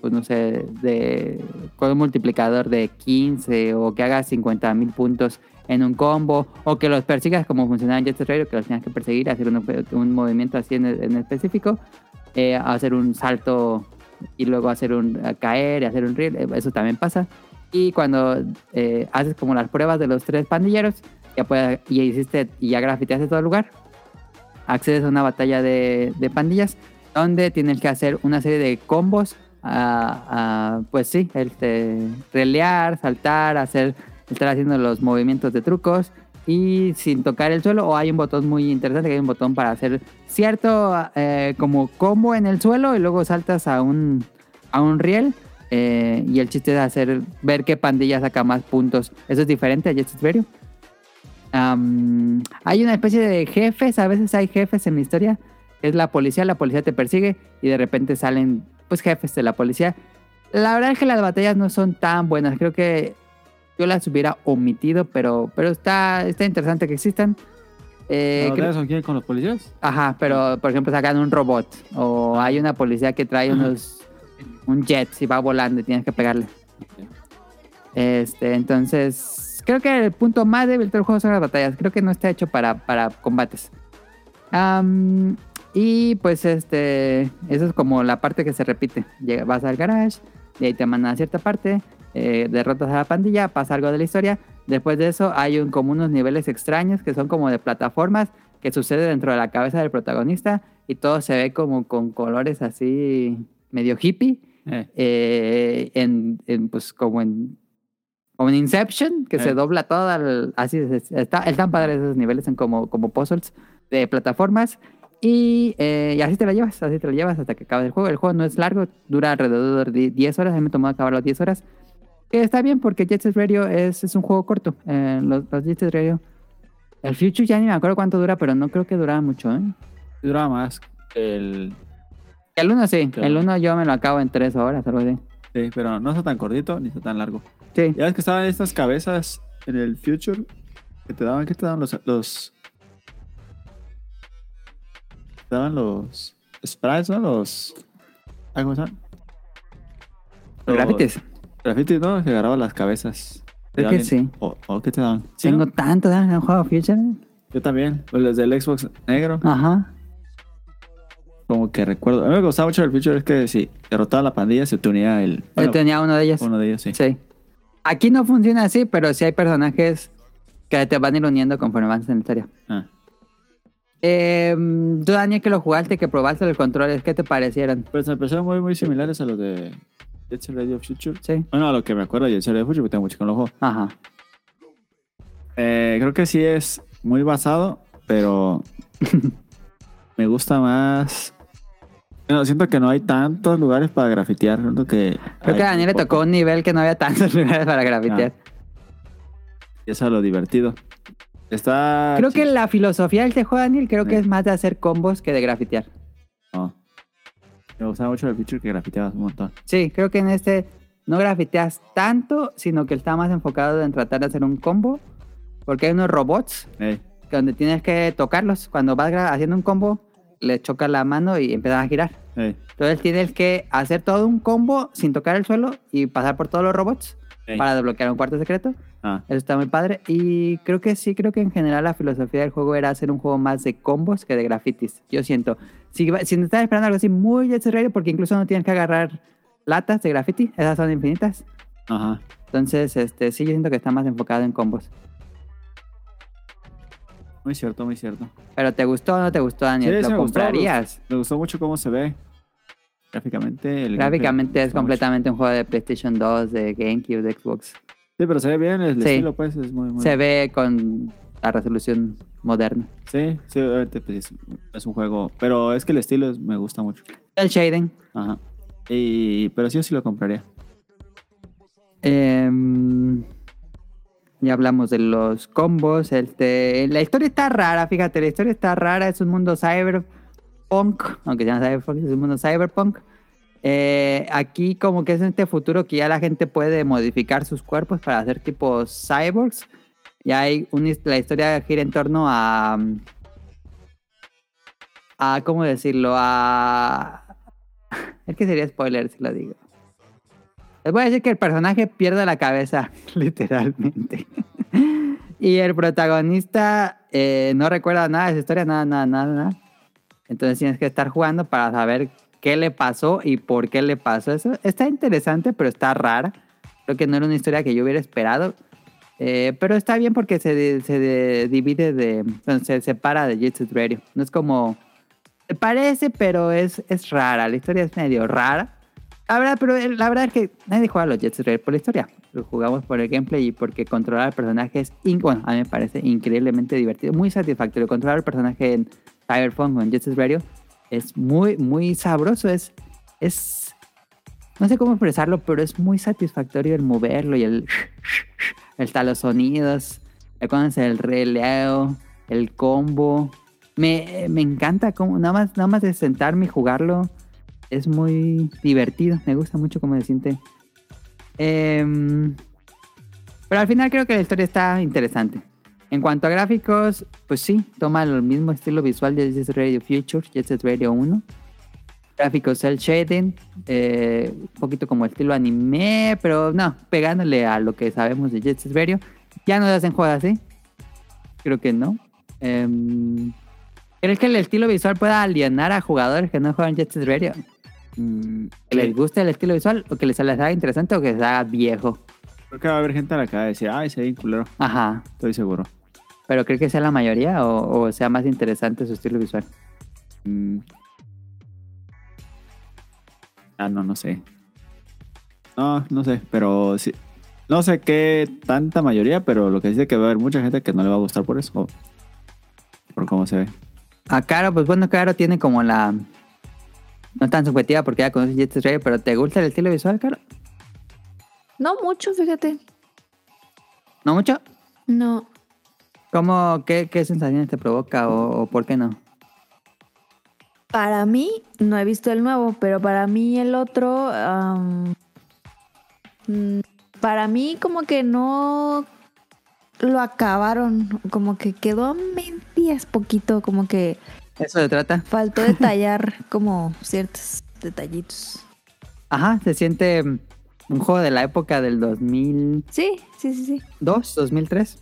pues no sé, de, con un multiplicador de 15 o que hagas 50 mil puntos en un combo o que los persigas como funcionaba en Jet Set que los tengas que perseguir, hacer un, un movimiento así en, en específico, eh, hacer un salto y luego hacer un caer y hacer un reel, eh, eso también pasa. Y cuando eh, haces como las pruebas de los tres pandilleros, ya puedes, y hiciste y ya grafiteaste todo el lugar, accedes a una batalla de, de pandillas donde tienes que hacer una serie de combos. ah, ah, pues sí, este, relear, saltar, hacer, estar haciendo los movimientos de trucos y sin tocar el suelo. O hay un botón muy interesante que hay un botón para hacer cierto eh, como combo en el suelo y luego saltas a un, a un riel. eh, y el chiste es hacer ver qué pandilla saca más puntos. Eso es diferente a Jet Set Hay una especie de jefes, a veces hay jefes en la historia. Es la policía, la policía te persigue y de repente salen pues jefes de la policía. La verdad es que las batallas no son tan buenas. Creo que yo las hubiera omitido, pero, pero está, está interesante que existan. Eh, ¿Las creo- batallas son quién con los policías? Ajá, pero por ejemplo sacan un robot o hay una policía que trae unos un jet y va volando y tienes que pegarle. Este, entonces creo que el punto más débil del juego son las batallas. Creo que no está hecho para, para combates. Am, y pues este, eso es como la parte que se repite. Llega- vas al garage, de ahí te mandan a cierta parte, eh, derrotas a la pandilla, pasa algo de la historia. Después de eso hay un, como unos niveles extraños que son como de plataformas que sucede dentro de la cabeza del protagonista y todo se ve como con colores así medio hippie, Eh, eh, en, en, pues como en, como en Inception, que Eh. se dobla todo, al- así es- está, están padres esos niveles, son como, como puzzles de plataformas y, eh, y así te la llevas, así te la llevas hasta que acabes el juego. El juego no es largo, dura alrededor de 10 horas, a mí me tomó acabar las 10 horas. Que está bien porque Jet Set Radio es, es un juego corto. Eh, los, los Jet Set Radio. El Future ya ni me acuerdo cuánto dura, pero no creo que duraba mucho. ¿eh? duraba más. El, El 1 sí, Claro. el 1 yo me lo acabo en 3 horas, algo así. sí, pero no está tan cortito ni está tan largo. Sí, Ya ves que estaban estas cabezas en el Future que te daban, ¿qué te daban los, los te daban los sprites, ¿no? Los ¿cómo se llaman? los grafitis. Grafitis, ¿no? Que agarraban las cabezas. Creo que sí. O, o qué te daban? ¿Sí, Tengo no? tanto juego Future. Yo también. Pues los del Xbox negro. Ajá. Como que recuerdo. A mí me gustaba mucho el Future es que si derrotaba la pandilla se te unía el. Yo bueno, tenía uno de ellos. uno de ellos, sí. Sí. Aquí no funciona así, pero sí hay personajes que te van a ir uniendo conforme avanzas en la historia. Ah. Eh, tú, Daniel, que lo jugaste, que probaste los controles, ¿qué te parecieron? Pues me parecieron muy, muy similares a los de Jet Set Radio Future. Sí. Bueno, a lo que me acuerdo de Jet Set Radio Future, porque tengo mucho que no lo juego. Ajá. Eh, creo que sí es muy basado, pero <laughs> me gusta más. Bueno, siento que no hay tantos lugares para grafitear. Siento que Creo que a Daniel le tocó un nivel que no había tantos <laughs> lugares para grafitear. Y eso es lo divertido. Está. Creo que la filosofía de este juego, Daniel, creo que Sí. es más de hacer combos que de grafitear. No. Me gustaba mucho el feature que grafiteabas un montón. Sí, creo que en este no grafiteas tanto, sino que está más enfocado en tratar de hacer un combo. Porque hay unos robots Ey, que donde tienes que tocarlos. Cuando vas haciendo un combo, le chocas la mano y empiezan a girar. ey, Entonces tienes que hacer todo un combo sin tocar el suelo y pasar por todos los robots para desbloquear un cuarto secreto. Ah, Eso está muy padre. Y creo que sí, creo que en general la filosofía del juego era hacer un juego más de combos que de grafitis. Yo siento. Si, si estás esperando algo así muy necesario, porque incluso no tienes que agarrar latas de graffiti, esas son infinitas. ajá. Entonces, este, sí, yo siento que está más enfocado en combos. Muy cierto, muy cierto. Pero ¿te gustó o no te gustó, Daniel? Sí, ¿Lo me gustó, comprarías? Me gustó mucho cómo se ve. Gráficamente. El Gráficamente es completamente un juego de PlayStation 2, de GameCube, de Xbox. Sí, pero se ve bien el Sí. estilo, pues. Es muy, muy... Se ve con la resolución moderna. Sí, sí, obviamente pues, es, un juego. Pero es que el estilo es- me gusta mucho. El shading. Ajá. Y, pero sí, yo sí lo compraría. Em, ya hablamos de los combos. Este, la historia está rara, fíjate, la historia está rara. Es un mundo cyberpunk, aunque se llama cyberpunk, es un mundo cyberpunk. Eh, aquí como que es en este futuro que ya la gente puede modificar sus cuerpos para hacer tipo cyborgs. Y hay un, la historia gira en torno a... a ¿Cómo decirlo? A... <laughs> Es que sería spoiler si lo digo. Les voy a decir que el personaje pierde la cabeza, <laughs> literalmente. y el protagonista eh, no recuerda nada de esa historia, nada, nada, nada, nada. Entonces tienes que estar jugando para saber qué le pasó y por qué le pasó eso. Está interesante, pero está rara. Creo que no era una historia que yo hubiera esperado. Eh, pero está bien porque se, se de- divide de. se separa de Jet Set Radio. No es como Parece, pero es, es rara. La historia es medio rara. La verdad, pero el- la verdad es que nadie juega los Jet Set Radio por la historia. Lo jugamos por el gameplay y porque controlar al personaje es, bueno, a mí me parece increíblemente divertido, muy satisfactorio. Controlar al personaje en Cyberpunk o en Jet Radio es muy, muy sabroso. Es, es, no sé cómo expresarlo, pero es muy satisfactorio el moverlo y el, <laughs> el los sonidos, el releo, el combo. Me, me encanta como nada más, nada más de sentarme y jugarlo es muy divertido. Me gusta mucho cómo se siente. Em, pero al final creo que la historia está interesante. En cuanto a gráficos, pues sí, toma el mismo estilo visual de Jet Set Radio Future, Jet Set Radio 1. Gráficos cel shading, eh, un poquito como estilo anime, pero no, pegándole a lo que sabemos de Jet Set Radio. Ya no se hacen juegos así. Creo que no. Em, ¿Crees que el estilo visual pueda alienar a jugadores que no juegan Jet Set Radio? Mm, ¿Que les guste el estilo visual o que les, haga interesante o que les haga viejo? Creo que va a haber gente a la que va a decir, ay, se ve culero. Ajá. Estoy seguro. ¿Pero cree que sea la mayoría o, o sea más interesante su estilo visual? Mm. Ah, no, no sé. No, no sé, pero sí. No sé qué tanta mayoría, pero lo que dice que va a haber mucha gente que no le va a gustar por eso. o Por cómo se ve. A Caro, pues bueno, Caro tiene como la... No tan subjetiva porque ya conoce Jet Set Radio, pero ¿te gusta el estilo visual, Caro? No mucho, fíjate. ¿No mucho? No. ¿Cómo, qué, qué sensaciones te provoca o, o por qué no? Para mí, no he visto el nuevo, pero para mí el otro, mm, para mí como que no lo acabaron, como que quedó a medias poquito, como que ¿Eso se trata? faltó detallar como ciertos detallitos. Ajá, se siente un juego de la época del 2002, Sí, sí, sí, sí. 2003.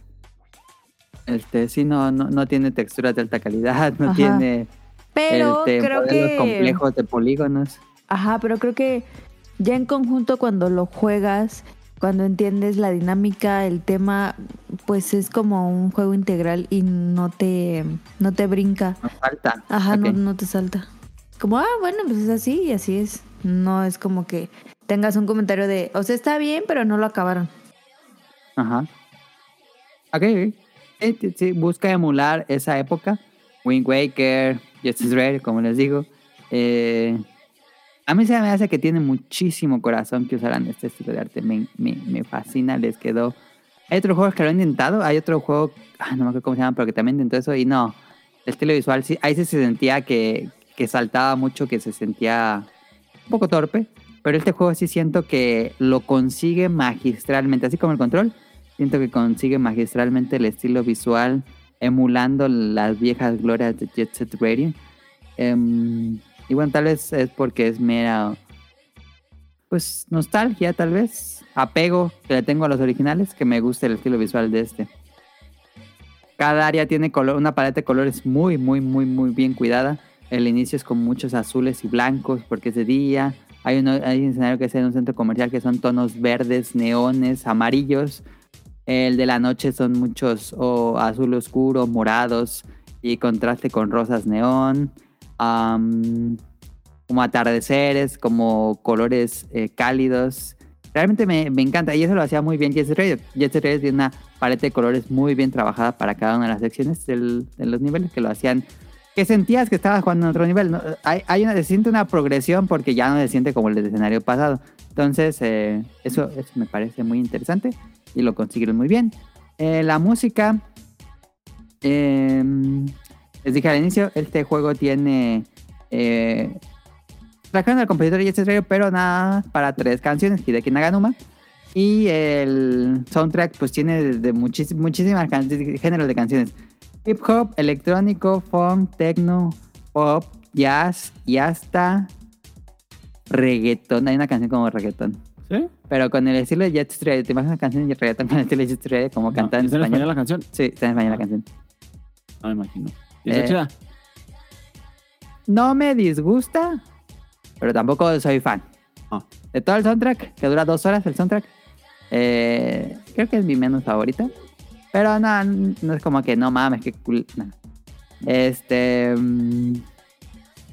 Este, sí, no, no, no tiene texturas de alta calidad, no Ajá. tiene Pero este, creo que... complejos de polígonos. Ajá, pero creo que ya en conjunto cuando lo juegas, cuando entiendes la dinámica, el tema, pues es como un juego integral y no te, no te brinca. Nos falta. Ajá, no, no te salta. Como, ah, bueno, pues es así y así es. No es como que tengas un comentario de, o sea, está bien, pero no lo acabaron. Ajá. Ok, sí, sí, busca emular esa época. Wind Waker, Justice Red, como les digo. Eh, a mí se me hace que tiene muchísimo corazón que usaran este estilo de arte. Me, me- me fascina, les quedó. Hay otros juegos que lo han intentado. Hay otro juego, ah, no me acuerdo cómo se llama, pero que también intentó eso. Y no, el estilo visual, sí, ahí se sentía que, que saltaba mucho, que se sentía un poco torpe. Pero este juego sí siento que lo consigue magistralmente, así como el control. Siento que consigue magistralmente el estilo visual, emulando las viejas glorias de Jet Set Radio. Em, y bueno, tal vez es porque es mera, pues, nostalgia, tal vez. Apego que le tengo a los originales, que me gusta el estilo visual de este. Cada área tiene color, una paleta de colores muy, muy, muy, muy bien cuidada. El inicio es con muchos azules y blancos porque es de día. Hay, uno, hay un escenario que es en un centro comercial que son tonos verdes, neones, amarillos. El de la noche son muchos o azul oscuro, morados y contraste con rosas neón. Am, como atardeceres, como colores eh, cálidos. Realmente me, me encanta y eso lo hacía muy bien Jet Set Radio. Jet Radio tiene una paleta de colores muy bien trabajada para cada una de las secciones del- de los niveles que lo hacían que sentías que estabas jugando en otro nivel. ¿no? Hay, hay una, se siente una progresión porque ya no se siente como el escenario pasado. Entonces, eh, eso, eso me parece muy interesante y lo consiguieron muy bien. Eh, la música, eh, les dije al inicio, este juego tiene... Eh, trajeron al compositor Set Radio, pero nada para tres canciones, Hideki Naganuma. Y el soundtrack pues tiene de, muchis- muchísimas géneros de canciones. Hip hop, electrónico, funk, techno, pop, jazz y hasta reggaetón. Hay una canción como reggaetón. ¿Sí? Pero con el estilo de Jet Radio, ¿te imaginas una canción de reggaetón con el estilo de Jet Radio como No, cantada en ¿está en español? la canción? Sí, está en español la canción. No me imagino. ¿Y está Eh? No me disgusta, pero tampoco soy fan. Ah. De todo el soundtrack, que dura dos horas el soundtrack, eh, creo que es mi menos favorita. Pero no, no es como que no mames, que cool. no. Este. mm,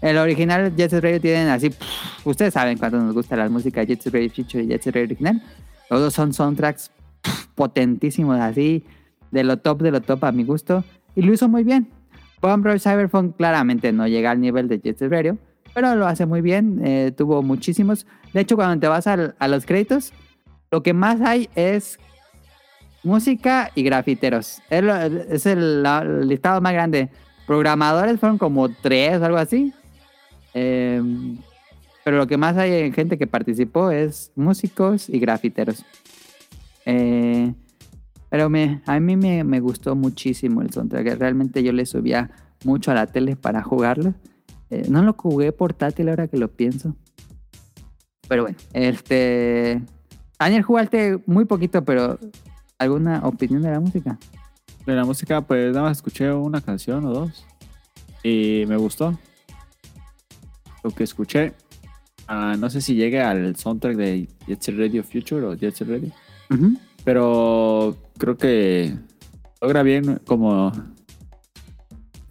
El original Jet Set Radio tienen así. pff, ustedes saben cuánto nos gusta la música Jet Set Radio Future y Jet Set Radio original. Los dos son soundtracks pff, potentísimos, así. De lo top, de lo top a mi gusto. Y lo hizo muy bien. Rush Cyberpunk claramente no llega al nivel de Jet Set Radio. Pero lo hace muy bien. eh, tuvo muchísimos. De hecho, cuando te vas a los créditos, lo que más hay es música y grafiteros. Es, el, listado más grande. Programadores fueron como tres o algo así. Eh, pero lo que más hay en gente que participó es músicos y grafiteros. Eh, pero me, a mí me, me gustó muchísimo el soundtrack. Realmente yo le subía mucho a la tele para jugarlo. Eh, no lo jugué portátil ahora que lo pienso. Pero bueno, este... Daniel, jugaste muy poquito, pero ¿alguna opinión de la música? De la música, pues nada más escuché una canción o dos. Y me gustó. Lo que escuché. ah, no sé si llegue al soundtrack de Jet Set Radio Future o Jet Set Radio. Ujú. Pero creo que logra bien como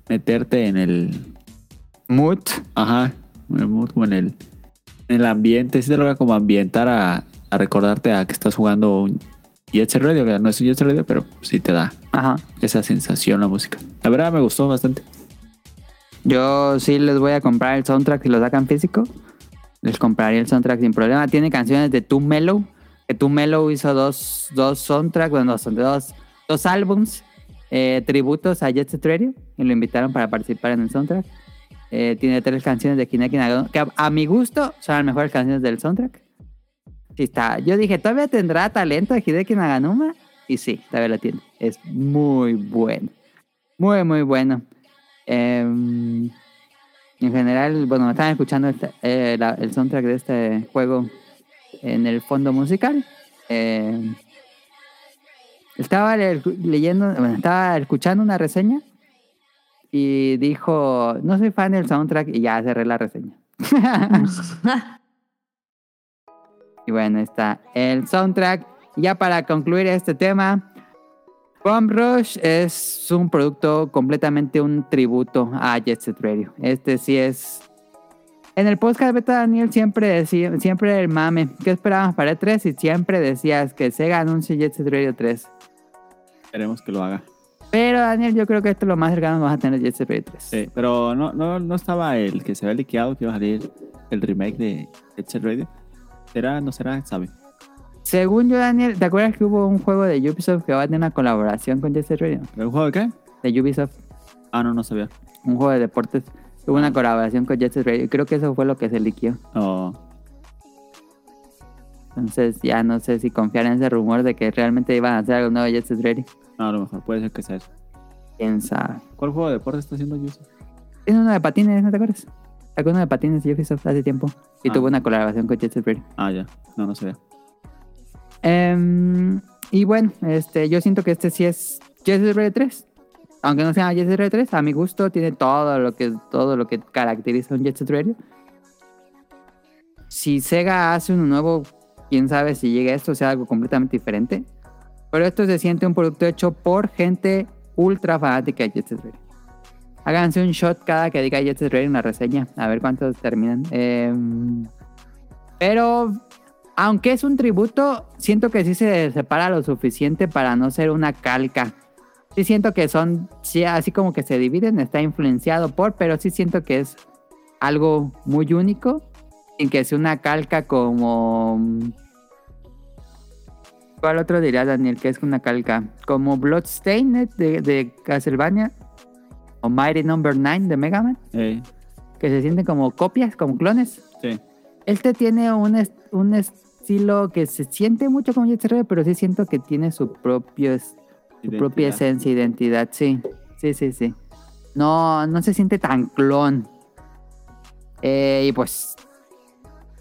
meterte en el. Mood. Ajá. en el mood, como en el, en el ambiente. Sí te logra como ambientar a, a recordarte a que estás jugando un Jet Set Radio. Que no es un Jet Set Radio, pero sí te da Ajá. esa sensación la música. La verdad me gustó bastante. Yo sí les voy a comprar el soundtrack si lo sacan físico. Les compraría el soundtrack sin problema. Tiene canciones de Too Mellow. Que Too Mellow hizo dos, dos soundtracks, bueno, dos, dos, dos álbums eh, tributos a Jet Set. Y lo invitaron para participar en el soundtrack. Eh, tiene tres canciones de Kineki Nagano. Que a, a mi gusto son las mejores canciones del soundtrack. Está. Yo dije, ¿todavía tendrá talento de Hideki Naganuma? Y sí, todavía lo tiene. Es muy bueno. Muy, muy bueno. Em, en general, bueno, me estaban escuchando este- eh, el soundtrack de este juego en el fondo musical. Em, estaba le- leyendo, bueno, estaba escuchando una reseña y dijo, no soy fan del soundtrack y ya cerré la reseña. <laughs> Y bueno, está el soundtrack. Ya para concluir este tema, Bomb Rush es un producto completamente un tributo a Jet Set Radio. Este sí es. En el podcast beta Daniel siempre decía, siempre el mame, ¿qué esperábamos para el 3? Y siempre decías que Sega anuncie Jet Set Radio 3. Esperemos que lo haga. Pero Daniel, yo creo que esto es lo más cercano que vamos a tener Jet Set Radio 3. Sí, pero no, no, no estaba el que se había liqueado que iba a salir el remake de Jet Set Radio. ¿Será? ¿No será? ¿Sabe? Según yo, Daniel, ¿te acuerdas que hubo un juego de Ubisoft que va a tener una colaboración con Jet Set Radio? ¿El juego de qué? De Ubisoft, Ah, no, no sabía. un juego de deportes. Hubo una colaboración con Jet Set Radio. Creo que eso fue lo que se liquió. Oh, Entonces ya no sé si confiar en ese rumor de que realmente iban a hacer algo nuevo de Jet Set Radio. no, a lo mejor puede ser que sea eso. Quién sabe. ¿Cuál juego de deporte está haciendo Yusu? Tiene uno de patines, ¿no te acuerdas? Sacó uno de patines de Ubisoft hace tiempo. Y Ah. tuvo una colaboración con Jet Set Radio. Ah, ya. No, no sabía. Em, y bueno, este, yo siento que este sí es Jet Set Radio 3. Aunque no se llama Jet Set Radio 3, a mi gusto tiene todo lo que, todo lo que caracteriza un Jet Set Radio. Si Sega hace uno nuevo, quién sabe si llega esto, sea algo completamente diferente. Pero esto se siente un producto hecho por gente ultra fanática de Jet Set Radio. Háganse un shot cada que diga Jet Set Radio en la reseña, a ver cuántos terminan. Em, pero aunque es un tributo, siento que sí se separa lo suficiente para no ser una calca. Sí siento que son, sí, así como que se dividen, está influenciado por, pero sí siento que es algo muy único, sin que sea una calca como... ¿Cuál otro diría Daniel que es una calca? Como Bloodstained de, de Castlevania o Mighty Number 9 de Mega Man, Eh, que se sienten como copias, como clones. sí. Este tiene un, est- un estilo que se siente mucho como Jet pero sí siento que tiene su propio es- su propia Identidad. esencia, identidad, sí. Sí, sí, sí. No, no se siente tan clon. Eh, y pues,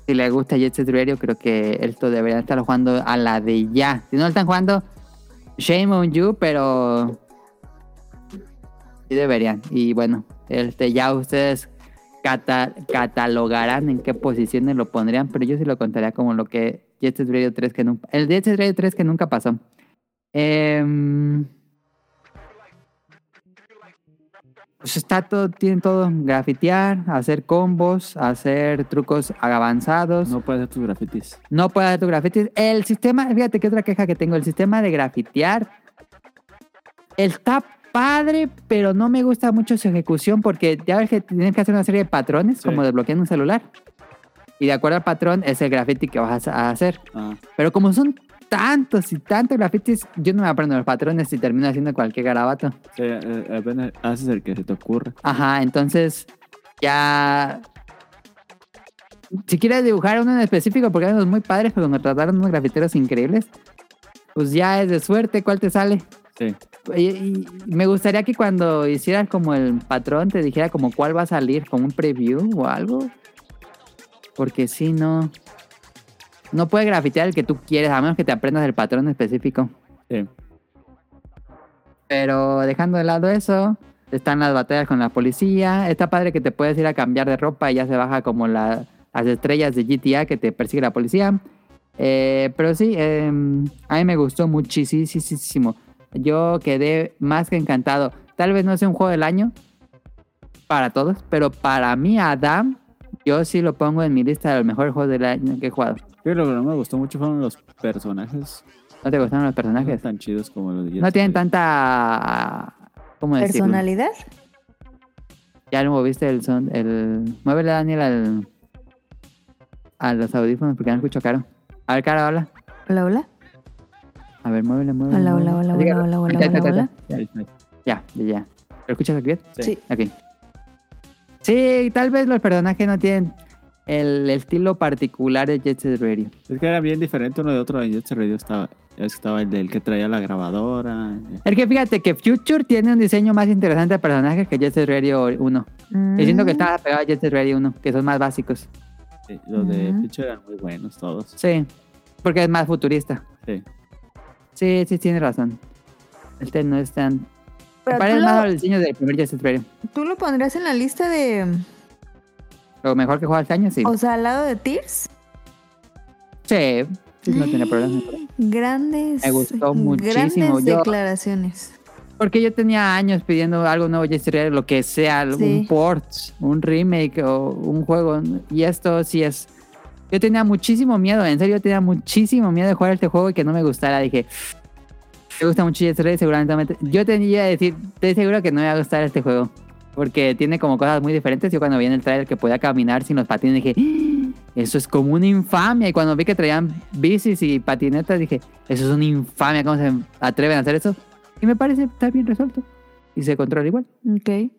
si le gusta Jet Set Radio, creo que esto debería estar jugando a la de ya. Si no lo están jugando, shame on you, pero sí deberían. Y bueno, este ya ustedes cata- catalogarán en qué posiciones lo pondrían, pero yo sí lo contaría como lo que Jet Set Radio 3 que nunca... El Jet Set Radio 3 que nunca pasó. Em, Pues está todo, tienen todo, grafitear, hacer combos, hacer trucos avanzados. No puedes hacer tus grafitis. No puedes hacer tu grafitis. El sistema, fíjate que otra queja que tengo, el sistema de grafitear está padre, pero no me gusta mucho su ejecución porque ya ves que tienes que hacer una serie de patrones, Sí. como desbloqueando un celular. Y de acuerdo al patrón es el graffiti que vas a hacer. Ah, Pero como son tantos y tantos grafitis, yo no me aprendo los patrones y termino haciendo cualquier garabato. sí, eh, apenas haces el que se te ocurra. Ajá, entonces ya... Si quieres dibujar uno en específico, porque hay unos muy padres, pero me trataron unos grafiteros increíbles, pues ya es de suerte cuál te sale. Sí. Y, y me gustaría que cuando hicieras como el patrón te dijera como cuál va a salir, como un preview o algo. Porque si no... No puedes grafitear el que tú quieres, a menos que te aprendas el patrón específico. Sí. Pero dejando de lado eso, están las batallas con la policía. Está padre que te puedes ir a cambiar de ropa y ya se baja como la- las estrellas de GTA que te persigue la policía. Eh, pero sí, eh, a mí me gustó muchísimo. Yo quedé más que encantado. Tal vez no sea un juego del año para todos, pero para mí, Adam, yo sí lo pongo en mi lista de los mejores juegos del año que he jugado. Creo que lo que no me gustó mucho fueron los personajes. ¿No te gustaron los No personajes? tan chidos como los de No tienen tanta... ¿Cómo decirlo? ¿Personalidad? Ya lo moviste el son, el... Muévele Daniel al... A los audífonos porque no escucho caro. A ver, cara, habla. Hola, hola. A ver, muévele, muévele. Hola, hola, hola, hola, hola, hola, Ya, ya, hola, ya, hola. ya. Ya. ¿Lo escuchas aquí bien? Sí. Sí. Ok. Sí, tal vez los personajes no tienen el estilo particular de Jet Set Radio. Es que era bien diferente uno de otro. En Jet Set Radio estaba, estaba el del que traía la grabadora. eh, Es que fíjate que Future tiene un diseño más interesante de personajes que Jet Set Radio 1. Mm. Y siento que está pegado a Jet Set Radio 1, que son más básicos. sí, Los de Ujú. Future eran muy buenos todos. Sí, porque es más futurista. Sí. Sí, sí, tiene razón. Este no es tan... Pero Parece tú más lo, al diseño del primer Jet Set Radio. tú lo pondrías en la lista de. Lo mejor que juega este año, sí. O sea, al lado de Tears. Sí, sí, no tiene problema. Grandes. Me gustó muchísimo. Grandes Yo- declaraciones. Porque yo tenía años pidiendo algo nuevo Radio, lo que sea, Sí. un port, un remake o un juego. Y esto sí es... Yo tenía muchísimo miedo, en serio, yo tenía muchísimo miedo de jugar este juego y que no me gustara. Dije, me gusta mucho Radio, seguramente. Yo tenía que decir, estoy seguro que no me va a gustar este juego. Porque tiene como cosas muy diferentes. Yo cuando vi en el trailer que podía caminar sin los patines, dije, "¡Ah! eso es como una infamia. Y cuando vi que traían bicis y patinetas, dije, eso es una infamia. ¿Cómo se atreven a hacer eso? Y me parece estar bien resuelto. Y se controla igual. Ok.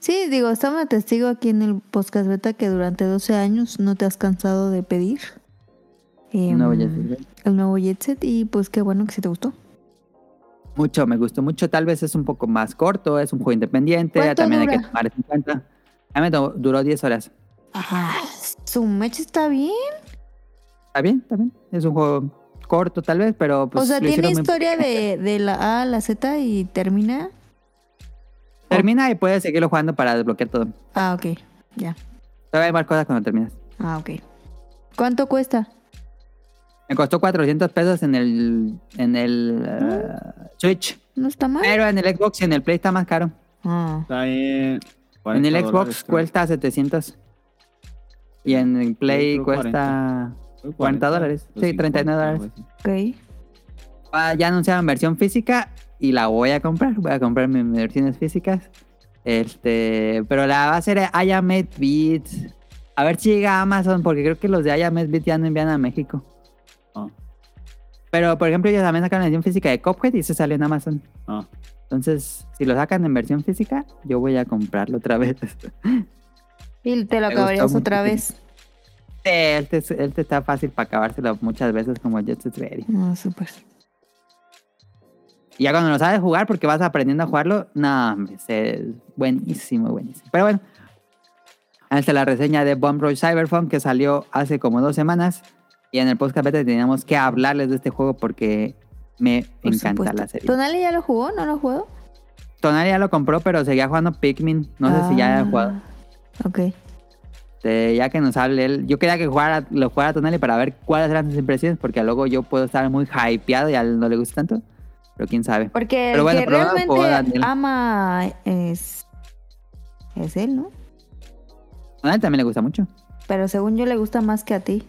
Sí, digo, estamos testigo aquí en el podcast beta que durante 12 años no te has cansado de pedir em, No, Jet Set Radio. el nuevo Jet Set y pues qué bueno que sí te gustó. Mucho, me gustó mucho. Tal vez es un poco más corto, es un juego independiente. ¿Cuánto También hay que tomar eso en cuenta. A mí duró 10 horas. Ah, su mecha está bien. Está bien, está bien. Es un juego corto tal vez, pero pues o sea, tiene muy- historia de, de la A a la Z y termina. Termina y puedes seguirlo jugando para desbloquear todo. Ah, ok. Ya. Todavía hay más cosas cuando terminas. Ah, ok. ¿Cuánto cuesta? Me costó 400 pesos en el, en el eh, Switch. No está mal. Pero en el Xbox y en el Play está más caro. Ah, Está ahí. En el 40 Xbox cuesta 700. Y en el Play cuesta... Creo 40 dólares. Sí, 39 algo dólares. ok. Ah, ya anunciaron versión física y la voy a comprar. Voy a comprar mis versiones físicas. Este, pero la va a ser 8 Bits. A ver si llega a Amazon, porque creo que los de 8 Bits ya no envían a México. Pero, por ejemplo, ellos también sacaron la edición física de Cuphead y se salió en Amazon. ah. Entonces, si lo sacan en versión física, yo voy a comprarlo otra vez. <laughs> Y te lo Me acabarías otra vez. este, es- este está fácil para acabárselo muchas veces como Jet Set Radio. Ah, súper. Y ya cuando lo sabes jugar, porque vas aprendiendo a jugarlo, no, es buenísimo, buenísimo. Pero bueno, es la reseña de Bomb Rush Cyberpunk que salió hace como dos semanas. Y en el podcast beta teníamos que hablarles de este juego porque me Por encanta supuesto. la serie. ¿Tonali ya lo jugó? ¿No lo jugó? Tonali ya lo compró, pero seguía jugando Pikmin. No sé si ya Ah, ha jugado. Ok. Este, ya que nos hable él. Yo quería que jugara, lo jugara Tonali para ver cuáles eran sus impresiones, porque luego yo puedo estar muy hypeado y a él no le gusta tanto. Pero quién sabe. Porque Pero el bueno, que realmente jugó ama es es él, ¿no? A él también le gusta mucho. Pero según yo le gusta más que a ti.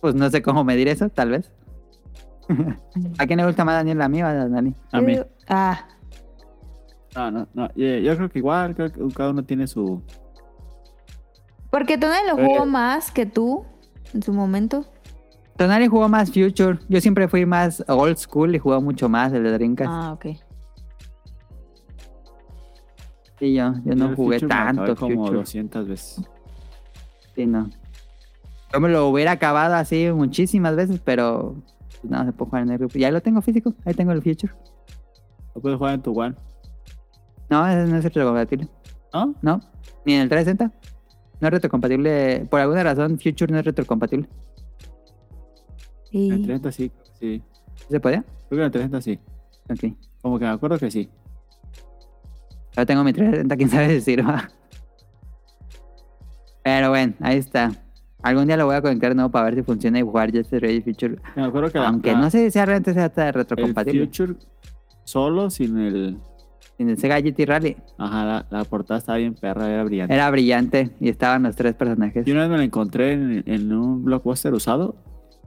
Pues no sé cómo medir eso, tal vez. <laughs> ¿A quién le gusta más Daniel? ¿A mí o a Dani? A mí. Ah, No, no, no. Yo, yo creo que igual, creo que cada uno tiene su. porque Tonali lo jugó Eh. más que tú en su momento. Tonali jugó más Future. Yo siempre fui más old school y jugó mucho más el de Dreamcast. Ah, ok. Sí, yo, yo no jugué Future me acabé tanto como Future. 200 veces. Sí, no. Yo me lo hubiera acabado así muchísimas veces, pero pues, no se puede jugar en el grupo. Ya lo tengo físico, ahí tengo el Future. Lo puedes jugar en tu One. No, ese no es retrocompatible. ¿No? No, ni en el 360. No es retrocompatible. Por alguna razón, Future no es retrocompatible. En el Y 30 sí. Sí. ¿Se podía? Creo que en el 30 sí. Ok. Como que me acuerdo que sí. Ahora tengo mi 360, quién sabe si sirva. Pero bueno, ahí está. Algún día lo voy a conectar de nuevo para ver si funciona y jugar Jet Set Radio Future. Me acuerdo que Aunque la- no sé si sea realmente sea el retrocompatible. Future solo sin el. En el Sega GT Rally Ajá, la, la portada estaba bien perra, era brillante. era brillante y estaban los tres personajes. Yo una vez me la encontré en, en un blockbuster usado,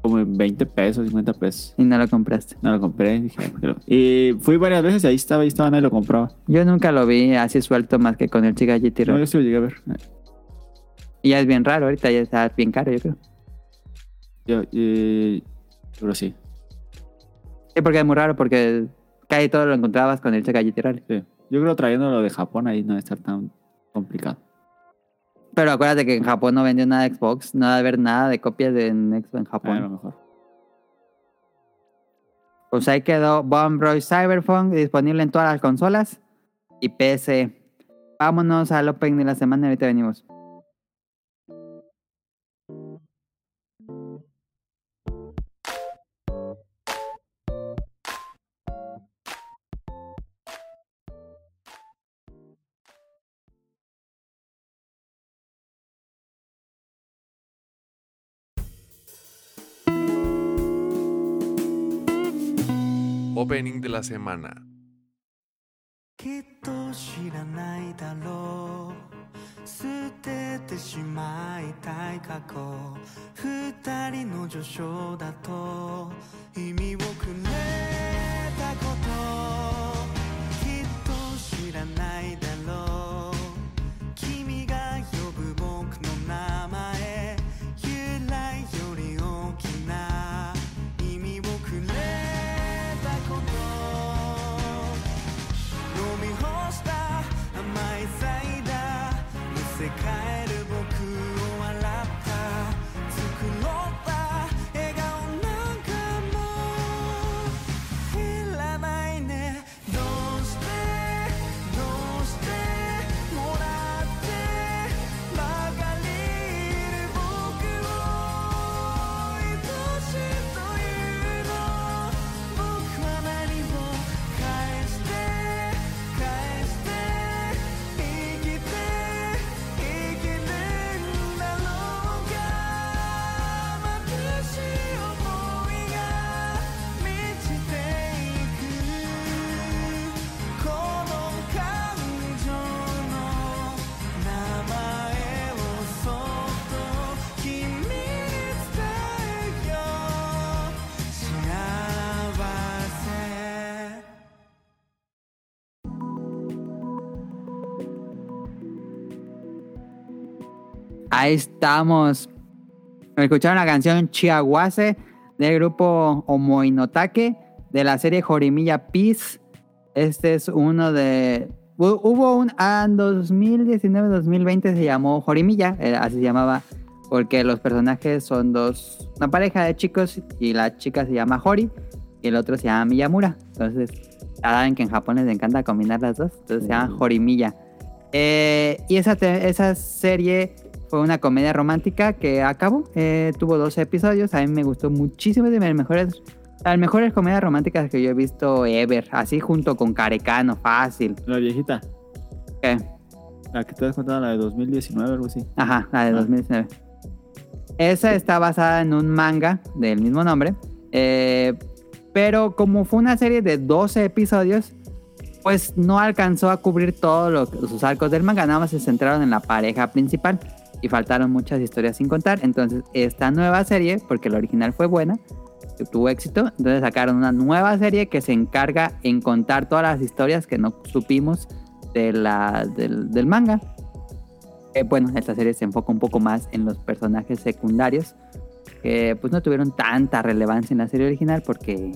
como en 20 pesos, 50 pesos. Y no lo compraste. No lo compré, dije, pero- Y fui varias veces y ahí estaba, ahí estaba, nadie lo compraba. Yo nunca lo vi así suelto más que con el Sega GT No, Rally. yo sí lo llegué a ver. Y ya es bien raro, ahorita ya está bien caro, yo creo. Yo, y- pero sí, Sí, porque es muy raro, porque casi todo lo encontrabas con el Sega GT Rally. sí. Yo creo trayéndolo de Japón ahí no debe estar tan complicado. Pero acuérdate que en Japón no vendió nada de Xbox, no va a haber nada de copias de en Xbox en A Japón. lo mejor. Pues ahí quedó Bomb Rush Cyberpunk disponible en todas las consolas y PC. Vámonos al Open de la semana, ahorita venimos. Training de la semana. きっと知らないだろう捨ててしまいたい過去二人の序章だと意味をくれたこときっと知らないだろう Ahí estamos. Escucharon la canción Chiaguase del grupo Omoinotake de la serie Jorimilla Peace. Este es uno de. hu- Hubo un. ah, En 2019-2020 se llamó Jorimilla, así se llamaba, porque los personajes son dos. Una pareja de chicos y la chica se llama Hori y el otro se llama Miyamura. Entonces, saben que en Japón les encanta combinar las dos. Entonces se llama Jorimilla. Eh, y esa, esa serie fue una comedia romántica que acabó. Eh, tuvo 12 episodios. A mí me gustó muchísimo. Es de mis mejores, las mejores comedias románticas que yo he visto ever. Así junto con Carecano, fácil. La viejita, ¿Qué? la que te has contado, la de 2019 algo así. Ajá, la de Ah. 2019. Esa está basada en un manga del mismo nombre. eh, pero como fue una serie de 12 episodios, pues no alcanzó a cubrir todos sus arcos del manga, nada más se centraron en la pareja principal y faltaron muchas historias sin contar. Entonces, esta nueva serie, porque la original fue buena, tuvo éxito, entonces sacaron una nueva serie que se encarga en contar todas las historias que no supimos de la, del, manga. Eh, bueno, esta serie se enfoca un poco más en los personajes secundarios, que pues no tuvieron tanta relevancia en la serie original porque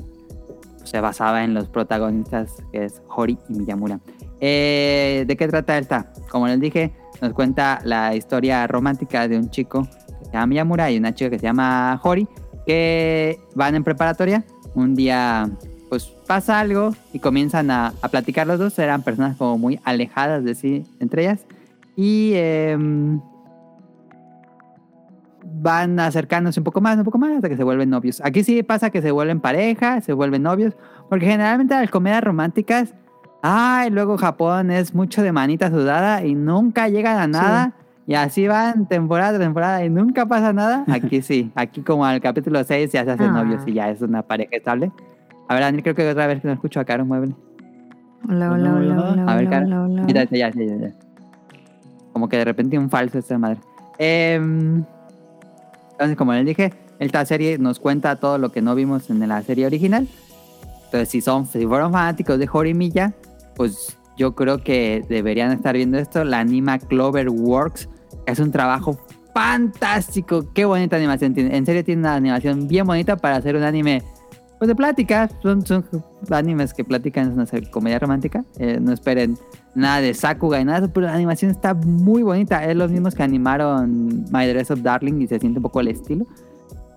se basaba en los protagonistas, que es Hori y Miyamura. Eh, ¿De qué trata esta? Como les dije, nos cuenta la historia romántica de un chico que se llama Miyamura y una chica que se llama Hori, que van en preparatoria. Un día, pues pasa algo y comienzan a, platicar los dos. Eran personas como muy alejadas de sí entre ellas. Y em, van acercándose un poco más, un poco más, hasta que se vuelven novios. Aquí sí pasa que se vuelven pareja, se vuelven novios, porque generalmente las comedias románticas, ay, luego Japón es mucho de manita sudada y nunca llegan a nada. Y así van temporada tras temporada y nunca pasa nada. <laughs> Aquí sí, aquí como al capítulo 6 ya se hacen Ah. novios y ya es una pareja estable. A ver, Daniel, creo que otra vez que no escucho a Caro, muévele. Hola, No, hola, hola, hola, A ver, hola, hola. Mira, ya, ya, ya, ya. Como que de repente un falso esta madre. Em, entonces, como les dije, esta serie nos cuenta todo lo que no vimos en la serie original. Entonces, si, son, si fueron fanáticos de Jorimilla, pues yo creo que deberían estar viendo esto. La anima Cloverworks. Es un trabajo fantástico. Qué bonita animación tiene. En serio, tiene una animación bien bonita para hacer un anime pues de plática. Son, animes que platican, es una comedia romántica. Eh, no esperen nada de Sakuga y nada, de eso, pero la animación está muy bonita. Es los mismos que animaron My Dress of Darling y se siente un poco el estilo.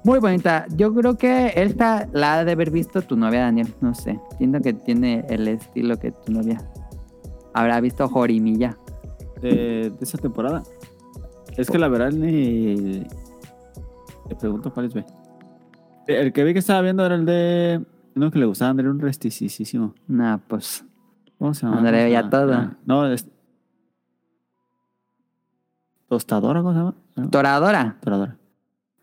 Muy bonita. Yo creo que esta la ha de haber visto tu novia, Daniel. No sé. Entiendo que tiene el estilo que tu novia habrá visto Jorimilla. de, de esa temporada. Es que la verdad ni. Te pregunto cuáles ve. El que vi que estaba viendo era el de. Uno que le gustaba, era un resticísimo. Nah, pues. ¿Cómo se llama? Ándale, ¿Cómo se ya llama? todo. Ah, No, es. ¿Tostadora? ¿Cómo se llama? No, Toradora. Toradora.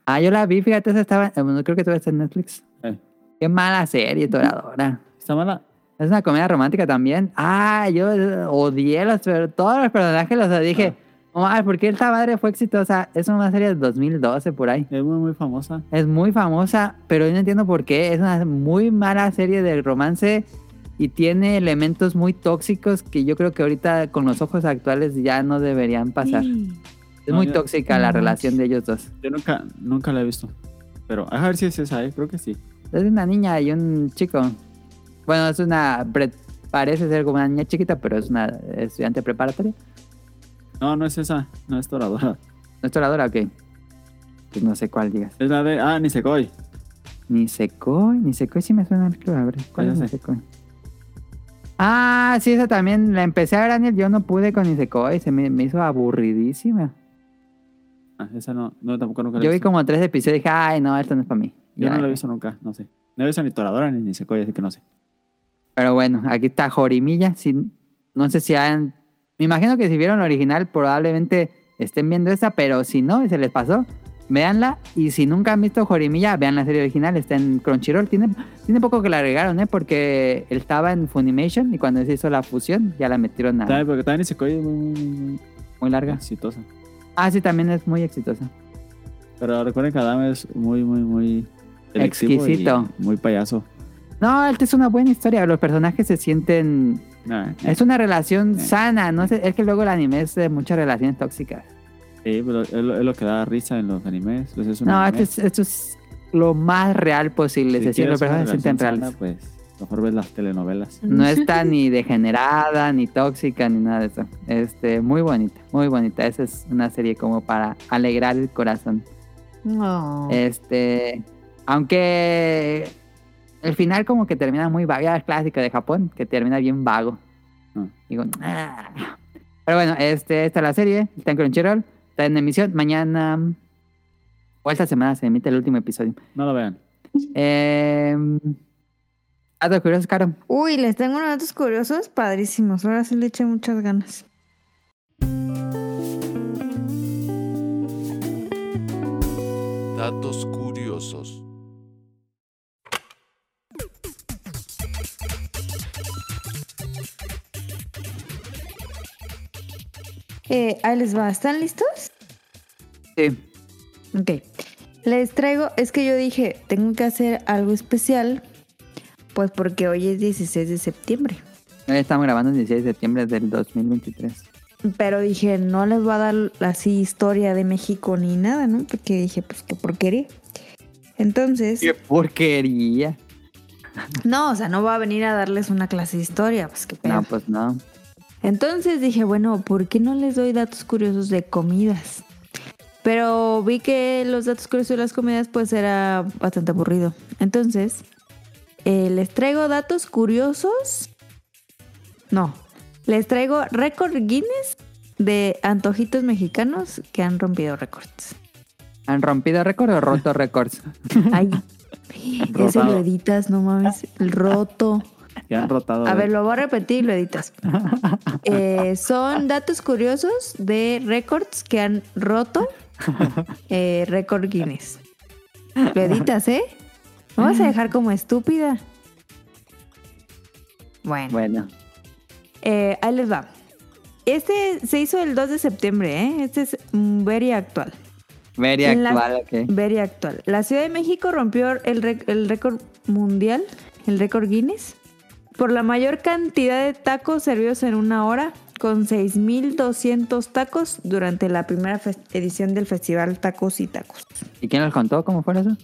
Ah, yo la vi, fíjate, esa estaba. eh, bueno, creo que todavía está en Netflix. Eh. Qué mala serie, Toradora. ¿Está mala? Es una comedia romántica también. Ah, yo eh, odié los, pero todos los personajes, los dije, "Omar, ¿por qué esta madre fue exitosa? Es una serie de 2012 por ahí. Es muy, muy famosa. Es muy famosa, pero yo no entiendo por qué. Es una muy mala serie de romance y tiene elementos muy tóxicos que yo creo que ahorita con los ojos actuales ya no deberían pasar. Es No, muy yo- tóxica la relación de ellos dos. Yo nunca, nunca la he visto. Pero a ver si es esa, ¿eh? Creo que sí. Es una niña y un chico. Bueno, es una. Parece ser como una niña chiquita, pero es una estudiante preparatoria. No, no es esa. No es Toradora. ¿No es toradora o qué? Pues no sé cuál digas. Es la de. Ah, Nisekoi. Ni Sekoi, ni Sekoi sí me suena. Creo, a ver, ¿cuál Ah, es. Nisekoi? Ah, sí, esa también la empecé a ver, Daniel. Yo no pude con Nisekoi, se me, me hizo aburridísima. Ah, esa no. No, tampoco nunca la Yo vi como tres episodios y dije, ay, no, esto no es para mí. Yo no la he visto nunca, no sé. No he visto ni Toradora ni Nisekoi, así que no sé. Pero bueno, aquí está Jorimilla. Si, no sé si han. Me imagino que si vieron la original, probablemente estén viendo esta, pero si no y se les pasó, véanla. Y si nunca han visto Jorimilla, vean la serie original. Está en Crunchyroll. Tiene, tiene poco que la agregaron, ¿eh? Porque él estaba en Funimation y cuando se hizo la fusión, ya la metieron a porque también Nisekoi es muy, muy, muy muy larga. exitosa. Ah, sí, también es muy exitosa. Pero recuerden que Adam es muy, muy, muy Exquisito. y muy payaso. No, esta es una buena historia. Los personajes se sienten. Nah, Es una relación Sí. sana. No es que luego el anime es de muchas relaciones tóxicas. Sí, pero es lo, es lo que da risa en los animes. pues es No, anime. esto es, esto es lo más real posible. Si se sienten, los personajes se sienten reales. sana, pues mejor ves las telenovelas. <laughs> No está <laughs> ni degenerada, ni tóxica, ni nada de eso. Este, muy bonita, muy bonita. Esa es una serie como para alegrar el corazón. No. Este, aunque el final como que termina muy vago, ya es clásico de Japón, que termina bien vago. Ah. Digo, "Ah". pero bueno, este, esta es la serie, está en Crunchyroll, está en emisión. Mañana o esta semana se emite el último episodio. No lo vean. Eh, Ah, Dato curiosos. Caro. Uy, les tengo unos datos curiosos padrísimos. Ahora sí le eché muchas ganas. Datos curiosos. Eh, ahí les va. ¿Están listos? Sí. Ok. Les traigo, es que yo dije, tengo que hacer algo especial pues porque hoy es 16 de septiembre. Estamos grabando el 16 de septiembre del 2023. Pero dije, no les voy a dar así historia de México ni nada, ¿no? Porque dije, pues qué porquería. Entonces, ¡Qué porquería! no, o sea, no va a venir a darles una clase de historia, pues qué pedo. No, pues no. Entonces dije, bueno, ¿por qué no les doy datos curiosos de comidas? Pero vi que los datos curiosos de las comidas pues era bastante aburrido. Entonces, eh, les traigo datos curiosos. No, les traigo récord Guinness de antojitos mexicanos que han rompido récords. ¿Han rompido récord o roto récords? Ay, <laughs> ese lo editas, no mames, el roto. Ya han rotado. A ver, lo voy a repetir y lo editas. <laughs> Eh, son datos curiosos de récords que han roto <laughs> eh, récord Guinness. Lo editas, ¿eh? ¿Me vas a dejar como estúpida? Bueno, Bueno, eh, ahí les va. Este se hizo el 2 de septiembre, ¿eh? Este es very actual. very En la- actual, ok. Very actual. La Ciudad de México rompió el, rec- el récord mundial, el récord Guinness, por la mayor cantidad de tacos servidos en una hora, con 6.200 tacos durante la primera edición del festival Tacos y Tacos. ¿Y quién los contó? ¿Cómo fue eso?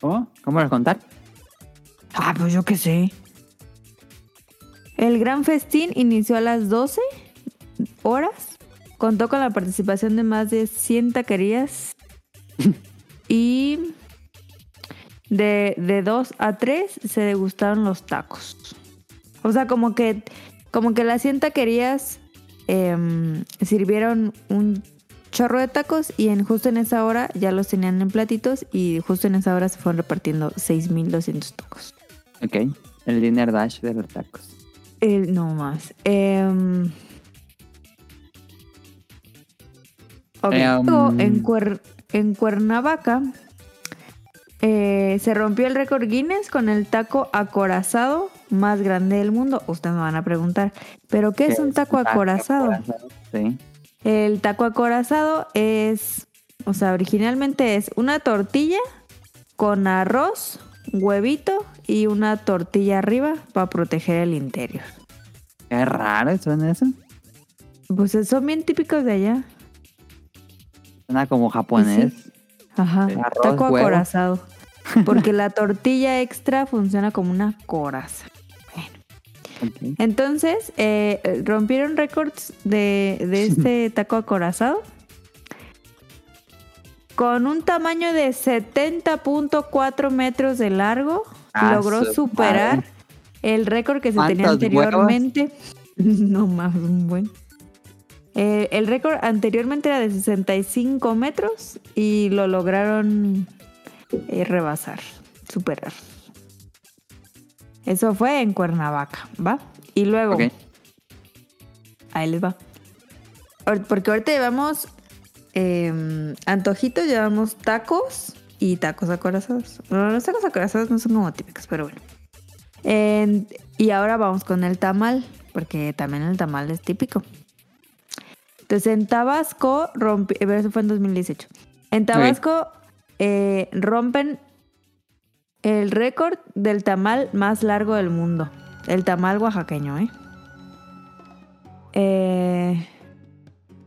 ¿Cómo? ¿Cómo los contar? Ah, pues yo qué sé. El gran festín inició a las 12 horas. Contó con la participación de más de 100 taquerías. <laughs> y de, de 2 a 3 se degustaron los tacos. O sea, como que, como que las 100 taquerías em, sirvieron un chorro de tacos y en, justo en esa hora ya los tenían en platitos y justo en esa hora se fueron repartiendo 6.200 tacos. Ok. El dinner dash de los tacos. Eh, no más. Ok, luego, en, Cuer- en Cuernavaca eh, se rompió el récord Guinness con el taco acorazado más grande del mundo. Ustedes me van a preguntar, ¿pero qué es un taco acorazado? Sí. El taco acorazado es, o sea, originalmente es una tortilla con arroz, huevito y una tortilla arriba para proteger el interior. Qué raro suena eso. Pues son bien típicos de allá. Suena como japonés. Ajá. Arroz, taco huevo. acorazado. <laughs> Porque la tortilla extra funciona como una coraza. Entonces, eh, rompieron récords de, de <laughs> este taco acorazado. Con un tamaño de 70.4 metros de largo, Ah, logró su superar madre. el récord que se tenía anteriormente. <laughs> no más, un buen. Eh, el récord anteriormente era de 65 metros y lo lograron eh, rebasar, superar. Eso fue en Cuernavaca, ¿va? Y luego, Ok. ahí les va. Porque ahorita llevamos eh, antojitos, llevamos tacos y tacos acorazados. Bueno, los tacos acorazados no son como típicos, pero bueno. En- y ahora vamos con el tamal, porque también el tamal es típico. Entonces en Tabasco, eh, eso fue en 2018. En Tabasco eh, rompen el récord del tamal más largo del mundo. El tamal oaxaqueño, ¿eh? Eh,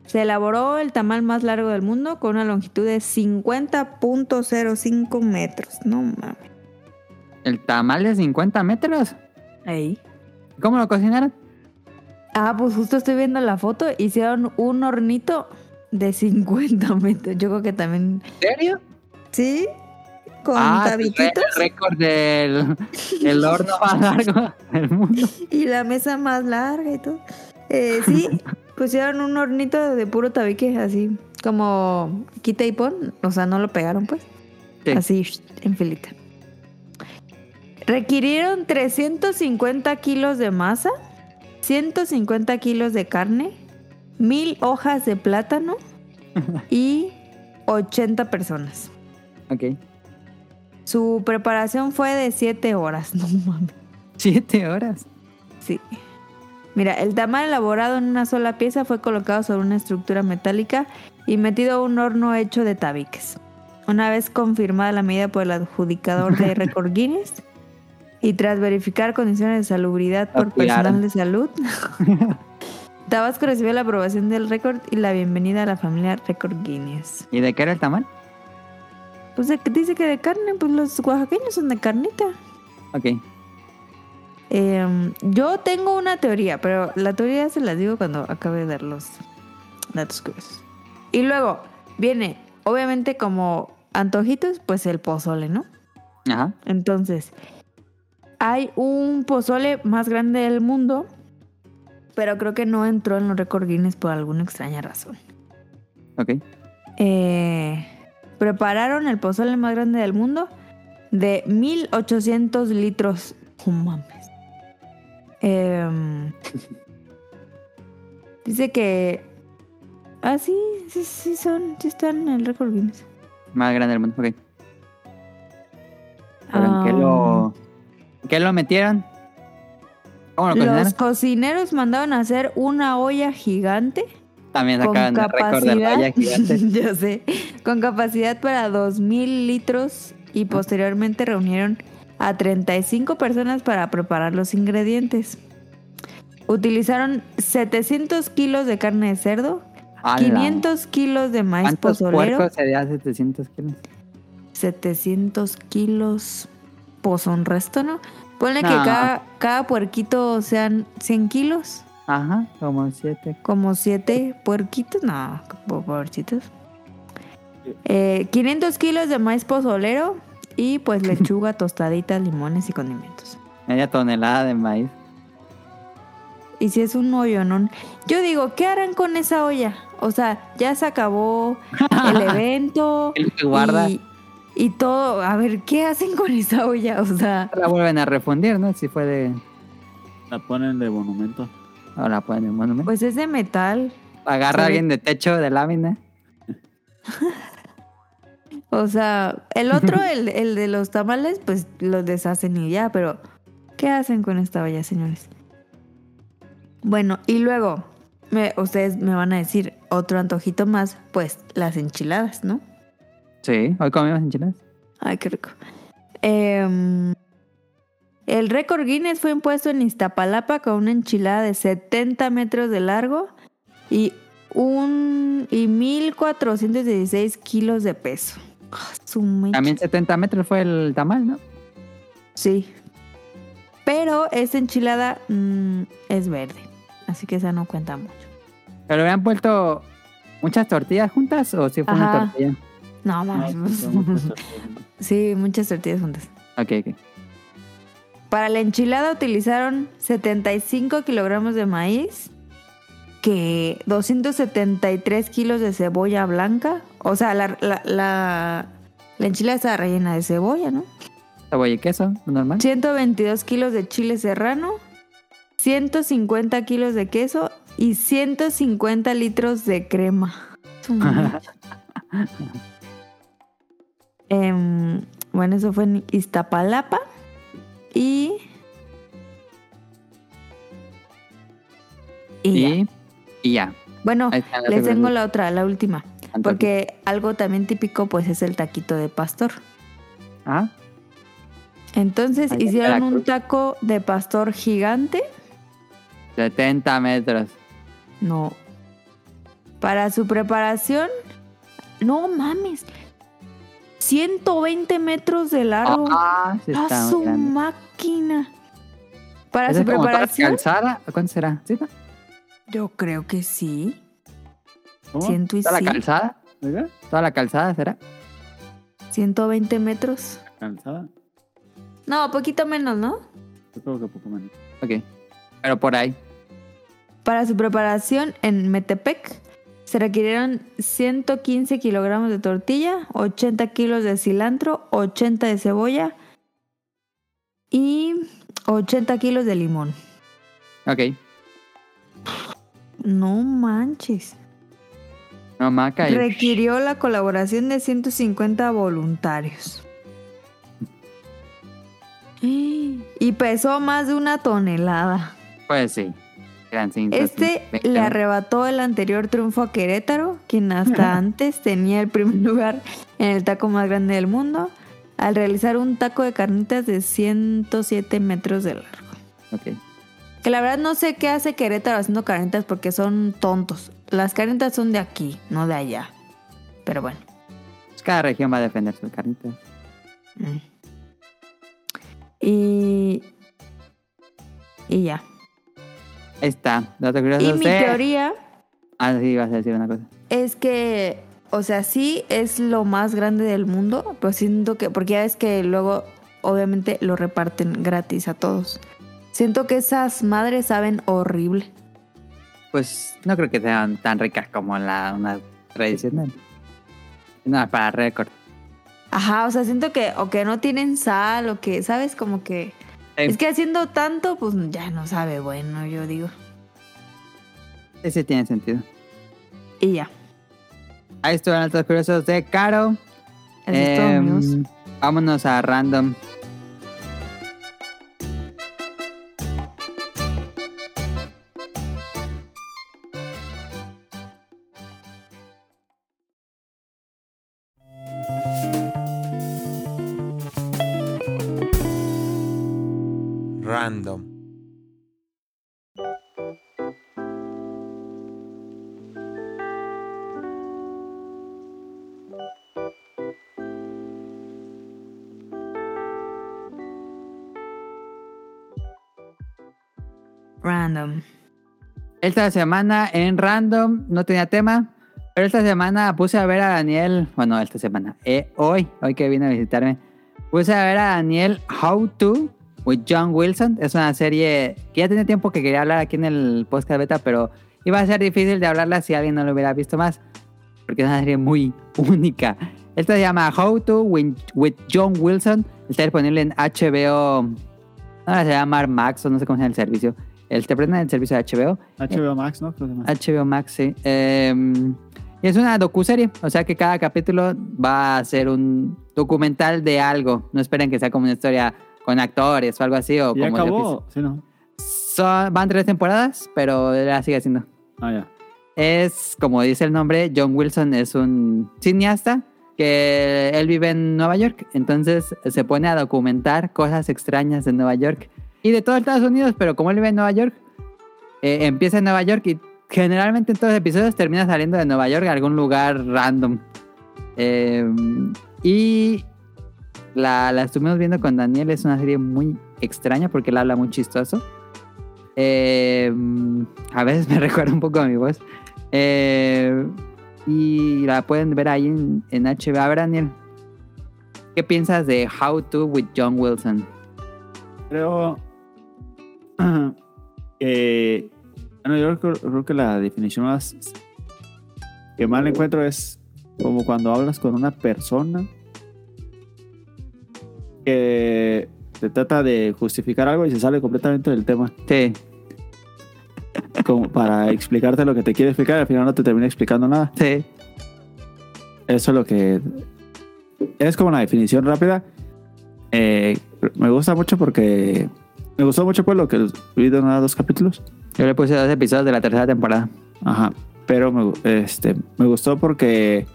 se elaboró el tamal más largo del mundo con una longitud de 50.05 metros. No mames. ¿El tamal de 50 metros? Ahí. ¿Cómo lo cocinaron? Ah, pues justo estoy viendo la foto. Hicieron un hornito de 50 metros. Yo creo que también. ¿En serio? Sí. Con ah, tabiquitos. el récord del el horno <laughs> más largo del mundo. Y la mesa más larga y todo. Eh, sí, <laughs> pusieron un hornito de puro tabique, así como quita y pon. O sea, no lo pegaron, pues. Sí. Así, en filita. Requirieron 350 kilos de masa, 150 kilos de carne, mil hojas de plátano <laughs> y 80 personas. Ok. Su preparación fue de 7 horas, <laughs> no mames. Siete horas. Sí. Mira, el tamal elaborado en una sola pieza fue colocado sobre una estructura metálica y metido a un horno hecho de tabiques. Una vez confirmada la medida por el adjudicador de <laughs> récord Guinness y tras verificar condiciones de salubridad por personal de salud, <laughs> Tabasco recibió la aprobación del récord y la bienvenida a la familia Récord Guinness. ¿Y de qué era el tamal? Pues de- dice que de carne, pues los oaxaqueños son de carnita. Ok. Eh, yo tengo una teoría, pero la teoría se las digo cuando acabe de dar los datos curiosos. Y luego viene, obviamente como antojitos, pues el pozole, ¿no? Ajá. Entonces, hay un pozole más grande del mundo, pero creo que no entró en los récord Guinness por alguna extraña razón. Ok. Eh, prepararon el pozole más grande del mundo de 1800 litros. Oh, mames. Em, <laughs> dice que. Ah, sí, sí, sí, son, sí están en el récord Guinness. Más grande del mundo. Ok. ¿Pero en qué lo, en qué lo metieron? ¿Cómo lo Los cocinaron? cocineros mandaron a hacer una olla gigante También con sacaron el récord de gigante. <laughs> yo sé, con capacidad para 2000 litros y posteriormente reunieron a 35 personas para preparar los ingredientes. Utilizaron 700 kilos de carne de cerdo, ¡Hala! 500 kilos de maíz ¿Cuántos pozolero, puercos sería 700 kilos? 700 kilos, pues un resto, ¿no? Ponle que No. cada, cada puerquito sean 100 kilos, Ajá, como 7. como 7 puerquitos, no, pobrecitos. Eh, 500 kilos de maíz pozolero y pues lechuga, <laughs> tostaditas, limones y condimentos. Media tonelada de maíz. Y si es un hoyo, ¿no? Yo digo, ¿qué harán con esa olla? O sea, ya se acabó el <laughs> evento. ¿Qué es lo que guarda? Y, y todo. A ver, ¿qué hacen con esa olla? O sea, La vuelven a refundir, ¿no? Si fue de... La ponen de monumento. Ahora la ponen en pues es de metal. Agarra a alguien de techo de lámina. <laughs> O sea, el otro, <laughs> el, el de los tamales, pues los deshacen y ya, pero ¿qué hacen con esta olla, señores? Bueno, y luego, me- ustedes me van a decir otro antojito más, pues las enchiladas, ¿no? Sí, hoy comimos enchiladas. Ay, qué rico. Em, el récord Guinness fue impuesto en Iztapalapa con una enchilada de 70 metros de largo y un y 1416 kilos de peso. Ah. También 70 metros fue el tamal, ¿no? Sí. Pero esta enchilada mm, es verde, así que esa no cuenta mucho. ¿Pero habían puesto muchas tortillas juntas o si fue una Ajá. tortilla? No, No, mames. hacer- <laughs> sí, muchas tortillas juntas. Ok, ok. Para la enchilada utilizaron 75 kilogramos de maíz, que 273 kilos de cebolla blanca. O sea, la, la, la, la enchilada está rellena de cebolla, ¿no? Cebolla y queso, normal. 122 kilos de chile serrano, 150 kilos de queso y 150 litros de crema. <laughs> Em, bueno, eso fue en Iztapalapa. Y. Y, ya. Y, ya. Bueno, les tengo la otra, la última. Porque algo también típico, pues, es el taquito de pastor. Ajá. Entonces Allá hicieron un taco de pastor gigante. 70 metros. No. Para su preparación, no mames. 120 metros de largo. Ah, sí ¡A está su grande. máquina! Para ¿Esa su preparación, calzada? ¿Cuánto será? Yo creo que sí. ¿Cómo? Siento y ¿Toda sí. la calzada? ¿Toda la calzada será? 120 metros. ¿Cansada? No, poquito menos, ¿no? Yo creo que poco menos. Ok. Pero por ahí. Para su preparación en Metepec se requirieron 115 kilogramos de tortilla, 80 kilos de cilantro, 80 de cebolla y 80 kilos de limón. Ok. No manches. No, maca. Requirió la colaboración de 150 voluntarios. <gasps> Y pesó más de una tonelada. Pues sí. Este le arrebató el anterior triunfo a Querétaro, quien hasta antes tenía el primer <laughs> lugar en el taco más grande del mundo, al realizar un taco de carnitas de 107 metros de largo. Ok. Que la verdad no sé qué hace Querétaro haciendo carnitas porque son tontos. Las carnitas son de aquí, no de allá. Pero bueno. Pues cada región va a defender sus carnitas. Mm. Y... Y ya. Está. Datos Y curiosos mi de- teoría Ah, sí, ibas a decir una cosa. es que, o sea, sí es lo más grande del mundo, pero siento que, porque ya ves que luego obviamente lo reparten gratis a todos. Siento que esas madres saben horrible. Pues no creo que sean tan ricas como la una tradicional. No, para récord. Ajá, o sea, siento que o que no tienen sal o que, ¿sabes? Como que... Eh. Es que haciendo tanto, pues ya no sabe bueno, yo digo. Ese tiene sentido. Y ya. Ahí estuvieron los curiosos de Caro. Amigos. vámonos a. Random. Random. Esta semana en random no tenía tema, pero esta semana puse a ver a Daniel, bueno, esta semana, eh, hoy, hoy que vine a visitarme, puse a ver a Daniel How To with John Wilson. Es una serie que ya tenía tiempo que quería hablar aquí en el podcast beta, pero iba a ser difícil de hablarla si alguien no lo hubiera visto más, porque es una serie muy <laughs> única. Esta se llama How To with, with John Wilson. Está disponible en HBO. Ahora se llama Max o no sé cómo se llama el servicio. El te prenden el servicio de HBO. HBO Max, ¿no? HBO Max, sí. Eh, y es una docuserie, o sea que cada capítulo va a ser un documental de algo. No esperen que sea como una historia con actores o algo así. O ¿Ya como acabó? Sí, ¿no? Son- van tres temporadas, pero la sigue haciendo. Ah, ya. Es, como dice el nombre, John Wilson es un cineasta que él vive en Nueva York. Entonces se pone a documentar cosas extrañas de Nueva York y de todo Estados Unidos, pero como él vive en Nueva York, eh, empieza en Nueva York y generalmente en todos los episodios termina saliendo de Nueva York a algún lugar random. Eh, y la, la estuvimos viendo con Daniel, es una serie muy extraña porque él habla muy chistoso. Eh, a veces <laughs> me recuerda un poco a mi voz. Y la pueden ver ahí en, en HBO. A ver, Daniel, ¿qué piensas de How to with John Wilson? Creo que. Bueno, yo creo, creo que la definición más que le encuentro es como cuando hablas con una persona que se trata de justificar algo y se sale completamente del tema. Sí, Como para explicarte lo que te quiere explicar y al final no te termina explicando nada. sí. Eso es lo que. Es como una definición rápida. Eh, me gusta mucho porque. Me gustó mucho pues lo que vi de uno a dos capítulos. Yo le puse dos episodios de la tercera temporada. Ajá. Pero me, este, me gustó porque.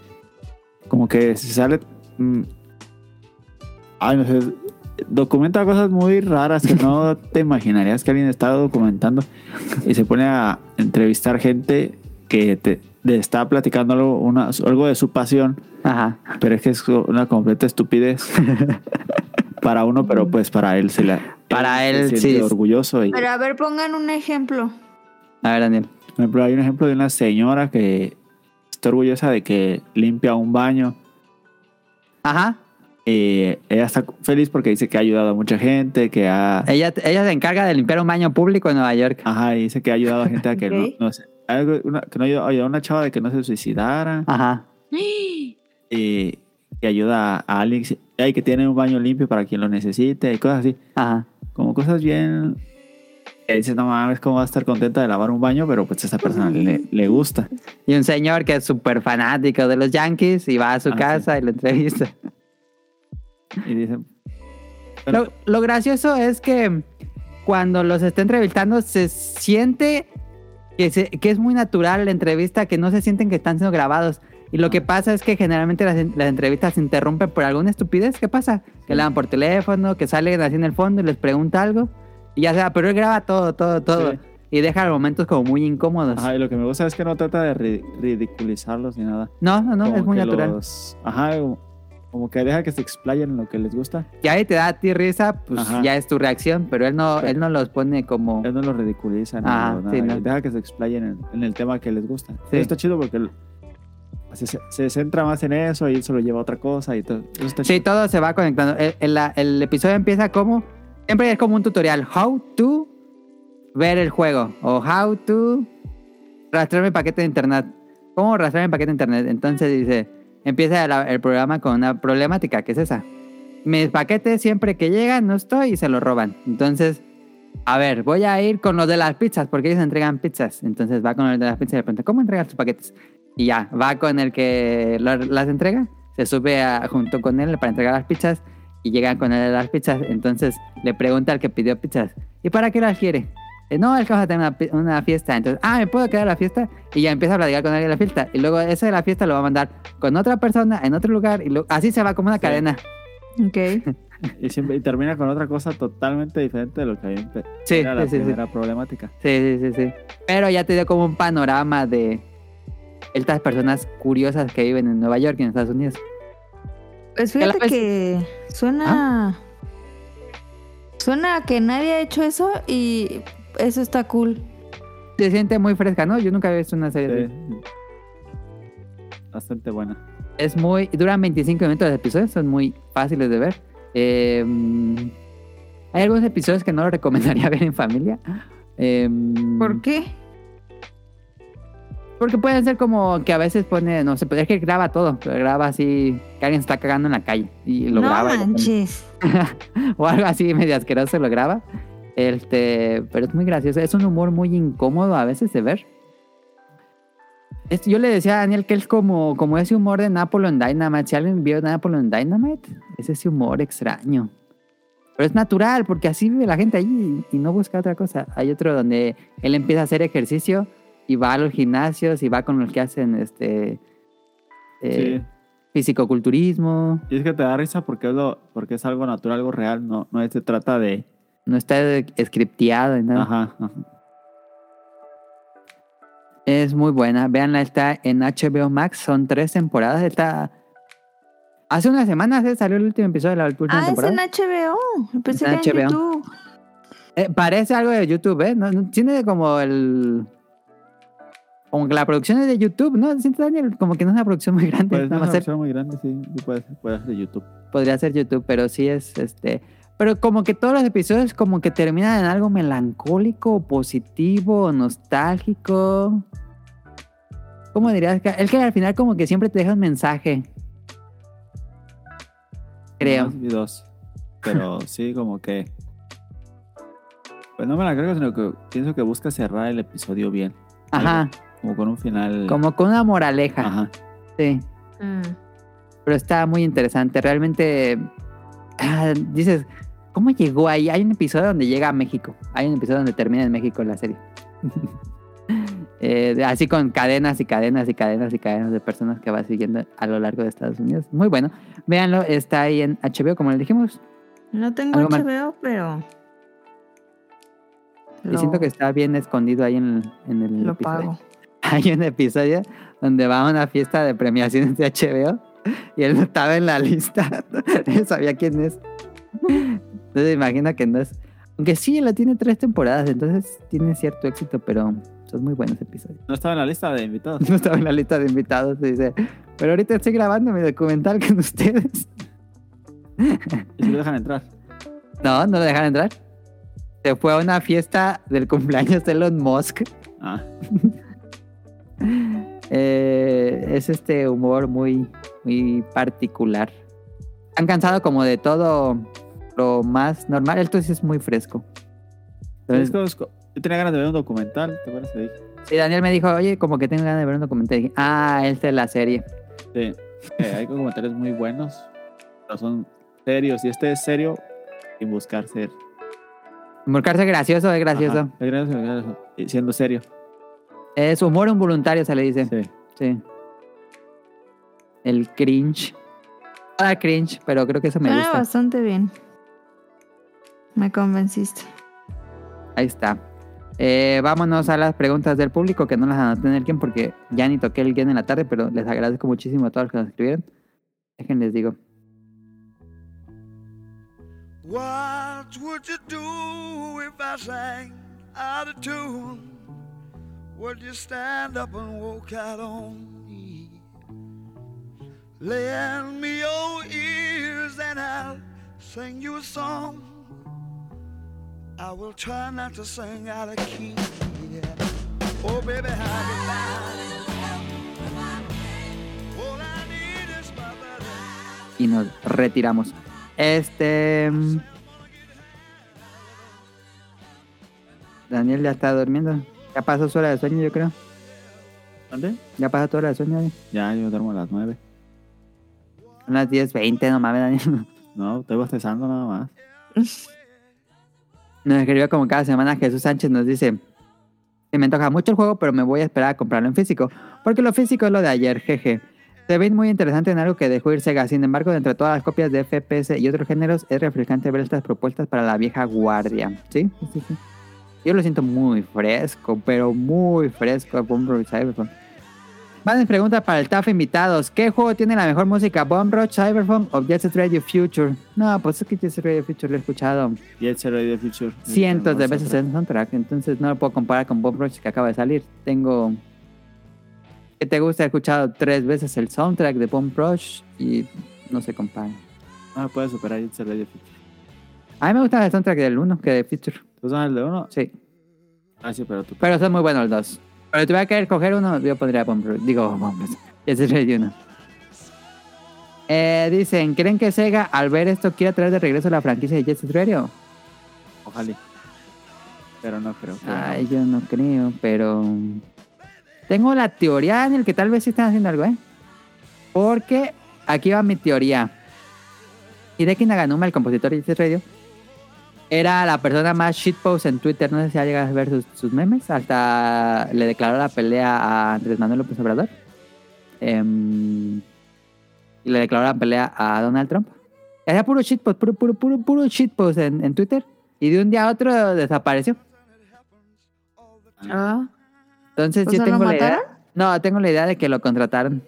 Como que se sale. mm, ay, no sé. Documenta cosas muy raras que no <laughs> te imaginarías que alguien está documentando. Y se pone a entrevistar gente que te, te está platicando algo, una- algo de su pasión. Ajá. Pero es que es una completa estupidez <laughs> para uno, pero pues para él se la. Para él, siente sí. orgulloso. Y, Pero a ver, pongan un ejemplo. A ver, Daniel. por ejemplo, hay un ejemplo de una señora que está orgullosa de que limpia un baño. Ajá. Y ella está feliz porque dice que ha ayudado a mucha gente, que ha. Ella, ella se encarga de limpiar un baño público en Nueva York. Ajá, y dice que ha ayudado a gente a que no, no sé. algo- una- que no ayudó, ayudó a una chava de que no se suicidara. Ajá. <gasps> Y que ayuda a alguien ay, que tiene un baño limpio para quien lo necesite y cosas así. Ajá. como cosas bien que dices no mames cómo va a estar contenta de lavar un baño pero pues a esa persona le, le gusta Y un señor que es súper fanático de los Yankees y va a su Ah, casa y lo entrevista. y dicen Lo, lo gracioso es que cuando los está entrevistando se siente que, se- que es muy natural la entrevista, que no se sienten que están siendo grabados. Y lo que pasa es que generalmente las, las entrevistas se interrumpen por alguna estupidez. ¿Qué pasa? Que le dan por teléfono, que salen así en el fondo y les pregunta algo. Y ya sea, pero él graba todo, todo, todo. Sí. Y deja momentos como muy incómodos. Ajá, y lo que me gusta es que no trata de ri- ridiculizarlos ni nada. No, no, no, Como es muy natural. los- Ajá, como, que deja que se explayen en lo que les gusta. Y ahí te da a ti risa, pues Ajá. ya es tu reacción, pero él no, Sí. él no los pone como... Él no los ridiculiza ni Ah, nada, sí, no. deja que se explayen en, en el tema que les gusta. Sí. Está chido porque se, se- centra más en eso y él se lo lleva a otra cosa y todo. Está Sí, todo se va conectando. El, el- el episodio empieza como... Siempre es como un tutorial. How to ver el juego. O how to rastrear mi paquete de internet. ¿Cómo rastrear mi paquete de internet? Entonces dice... Empieza la- el programa con una problemática, que es esa. Mis paquetes siempre que llegan no estoy y se los roban. Entonces... A ver, voy a ir con los de las pizzas, porque ellos entregan pizzas. Entonces va con el de las pizzas y le pregunta, ¿cómo entregas tus paquetes? Y ya, va con el que lo- las entrega, se sube a- junto con él para entregar las pizzas y llegan con él las pizzas. Entonces le pregunta al que pidió pizzas, ¿y para qué las quiere? "Eh, no, es que vamos a tener una, una fiesta. Entonces, ah, ¿me puedo quedar a la fiesta? Y ya empieza a platicar con alguien de la fiesta. Y luego ese de la fiesta lo va a mandar con otra persona en otro lugar. Y lo- así se va como una Sí. cadena. Ok. <laughs> Y, siempre, y termina con otra cosa totalmente diferente de lo que había Sí, era la sí. primera problemática. Sí, sí, sí, sí. Pero ya te dio como un panorama de estas personas curiosas que viven en Nueva York y en Estados Unidos. Pues fíjate vez- que suena. Suena a que nadie ha hecho eso y eso está cool. Se siente muy fresca, ¿no? Yo nunca había visto una serie Sí. así. Bastante buena. Es muy... Duran 25 minutos los episodios, son muy fáciles de ver. Eh, hay algunos episodios que no lo recomendaría <laughs> ver en familia. Eh, ¿Por qué? Porque pueden ser como que a veces pone, no sé, es que graba todo, pero graba así, que alguien está cagando en la calle y lo no graba. manches. <laughs> o algo así medio asqueroso lo graba. Este, pero es muy gracioso. Es un humor muy incómodo a veces de ver. Yo le decía a Daniel que es como, como ese humor de Napoleon Dynamite. Si alguien vio Napoleon Dynamite, es ese humor extraño. Pero es natural, porque así vive la gente allí y no busca otra cosa. Hay otro donde él empieza a hacer ejercicio y va a los gimnasios y va con los que hacen este eh, Sí. fisicoculturismo. Y es que te da risa porque es, lo, porque es algo natural, algo real. No, no se trata de. No está scripteado y nada. Ajá, ajá. Es muy buena. Veanla, está en HBO Max. Son tres temporadas. Está. Hace unas semanas eh, salió el último episodio de la última Ah, es temporada. en HBO. Pensé En que en HBO. YouTube. Eh, parece algo de YouTube, ¿eh? No, no- tiene como el. Como que la producción es de YouTube, ¿no? Siento, Daniel, como que no es una producción muy grande. Pues no es ser- una versión muy grande, sí. sí puede, puede ser de YouTube. podría ser YouTube, pero sí es este. Pero como que todos los episodios como que terminan en algo melancólico, positivo, nostálgico. ¿Cómo dirías? El que al final como que siempre te deja un mensaje. Creo. Dos. Pero <laughs> sí, como que. Pues no me la creo, sino que pienso que busca cerrar el episodio bien. Ajá. Como con un final. Como con una moraleja. Ajá. Sí. Mm. Pero está muy interesante. Realmente. ah, dices, ¿cómo llegó ahí? Hay un episodio donde llega a México. Hay un episodio donde termina en México la serie. <laughs> Eh, así con cadenas y cadenas y cadenas y cadenas de personas que va siguiendo a lo largo de Estados Unidos. Muy bueno. Véanlo, está ahí en HBO, como les dijimos. No tengo. HBO, pero. Y siento que está bien escondido ahí en el, en el Lo episodio. pago. <laughs> Hay un episodio donde va a una fiesta de premiaciones de HBO y él no estaba en la lista. <laughs> Él sabía quién es. Entonces imagina que no es. Aunque sí, lo tiene tres temporadas, entonces tiene cierto éxito, pero son muy buenos episodios. No estaba en la lista de invitados. <laughs> No estaba en la lista de invitados, dice. Pero ahorita estoy grabando mi documental con ustedes. Y si lo dejan entrar. No, no lo dejan entrar. Se fue a una fiesta del cumpleaños de Elon Musk. Ah, Eh, es este humor muy, muy particular. Han cansado como de todo lo más normal. Esto sí es muy fresco. Entonces, yo tenía ganas de ver un documental, ¿te acuerdas? Sí, Daniel me dijo, oye, como que tengo ganas de ver un documental. Y dije, ah, esta es la serie. Sí. Eh, hay documentales muy buenos, pero son serios. Y este es serio sin buscar ser. Buscarse gracioso es gracioso. Ajá, es gracioso, es gracioso, y siendo serio. Es humor involuntario, se le dice. Sí. Sí. El cringe. Ah, cringe, pero creo que eso me Suena gusta. bastante bien. Me convenciste. Ahí está. Eh, vámonos a las preguntas del público, que no las anoté en el game porque ya ni toqué el game en la tarde, pero les agradezco muchísimo a todos los que nos escribieron. Déjenles digo. What would you do if I sang out of tune? Would you stand up and walk out on me? Me and I'll sing you a song. I will try not to sing out of key. Oh, baby, y nos retiramos. Este. mm, Daniel ya está durmiendo. Ya pasó su hora de sueño, yo creo. ¿Dónde? Ya pasó tu hora de sueño. ¿eh? Ya, yo duermo a las 9. Son las 10.20, no mames, Daniel. <laughs> No, estoy bostezando nada más. <laughs> Nos escribió como cada semana Jesús Sánchez nos dice. "Sí, Me antoja mucho el juego, pero me voy a esperar a comprarlo en físico. Porque lo físico es lo de ayer, jeje. Se ve muy interesante en algo que dejó ir Sega. Sin embargo, de entre todas las copias de FPS y otros géneros, es refrescante ver estas propuestas para la vieja guardia. ¿Sí? Sí, sí. Yo lo siento muy fresco, pero muy fresco. Bomb Rush Cyberpunk. Más pregunta para el TAF invitados. ¿Qué juego tiene la mejor música? ¿Bomb Rush Cyberpunk o Jet Set Radio Future? No, pues es que Jet Set Radio Future lo he escuchado Jet Set Radio Future. cientos de veces en soundtrack, entonces no lo puedo comparar con Bob Rush que acaba de salir. Tengo que te gusta, he escuchado tres veces el soundtrack de Bomb Rush y no se compara. No lo puedes superar Jet Set Radio Future. A mí me gusta el soundtrack del 1 que de Future. ¿Tú sabes el de uno? Sí, Ah, sí, pero tú. pero son muy buenos los dos. Pero si tuviera que escoger uno, yo pondría Bomb. Digo, Bomb. Ese es el 1. Eh, dicen, ¿creen que Sega al ver esto quiere traer de regreso la franquicia de Jet Set Radio? Ojalá. Pero no creo. pero Ay, yo no creo, pero. Tengo la teoría en el que tal vez sí están haciendo algo, ¿eh? Porque aquí va mi teoría. Hideki Naganuma, el compositor de Jet Radio, era la persona más shitpost en Twitter. No sé si ha llegado a ver sus, sus memes. Hasta le declaró la pelea a Andrés Manuel López Obrador. Em, y le declaró la pelea a Donald Trump. Era puro shitpost, puro, puro, puro, puro shitpost en, en Twitter. Y de un día a otro desapareció. Ah, Entonces O sí sea, ¿lo tengo la idea. No, tengo la idea de que lo contrataron.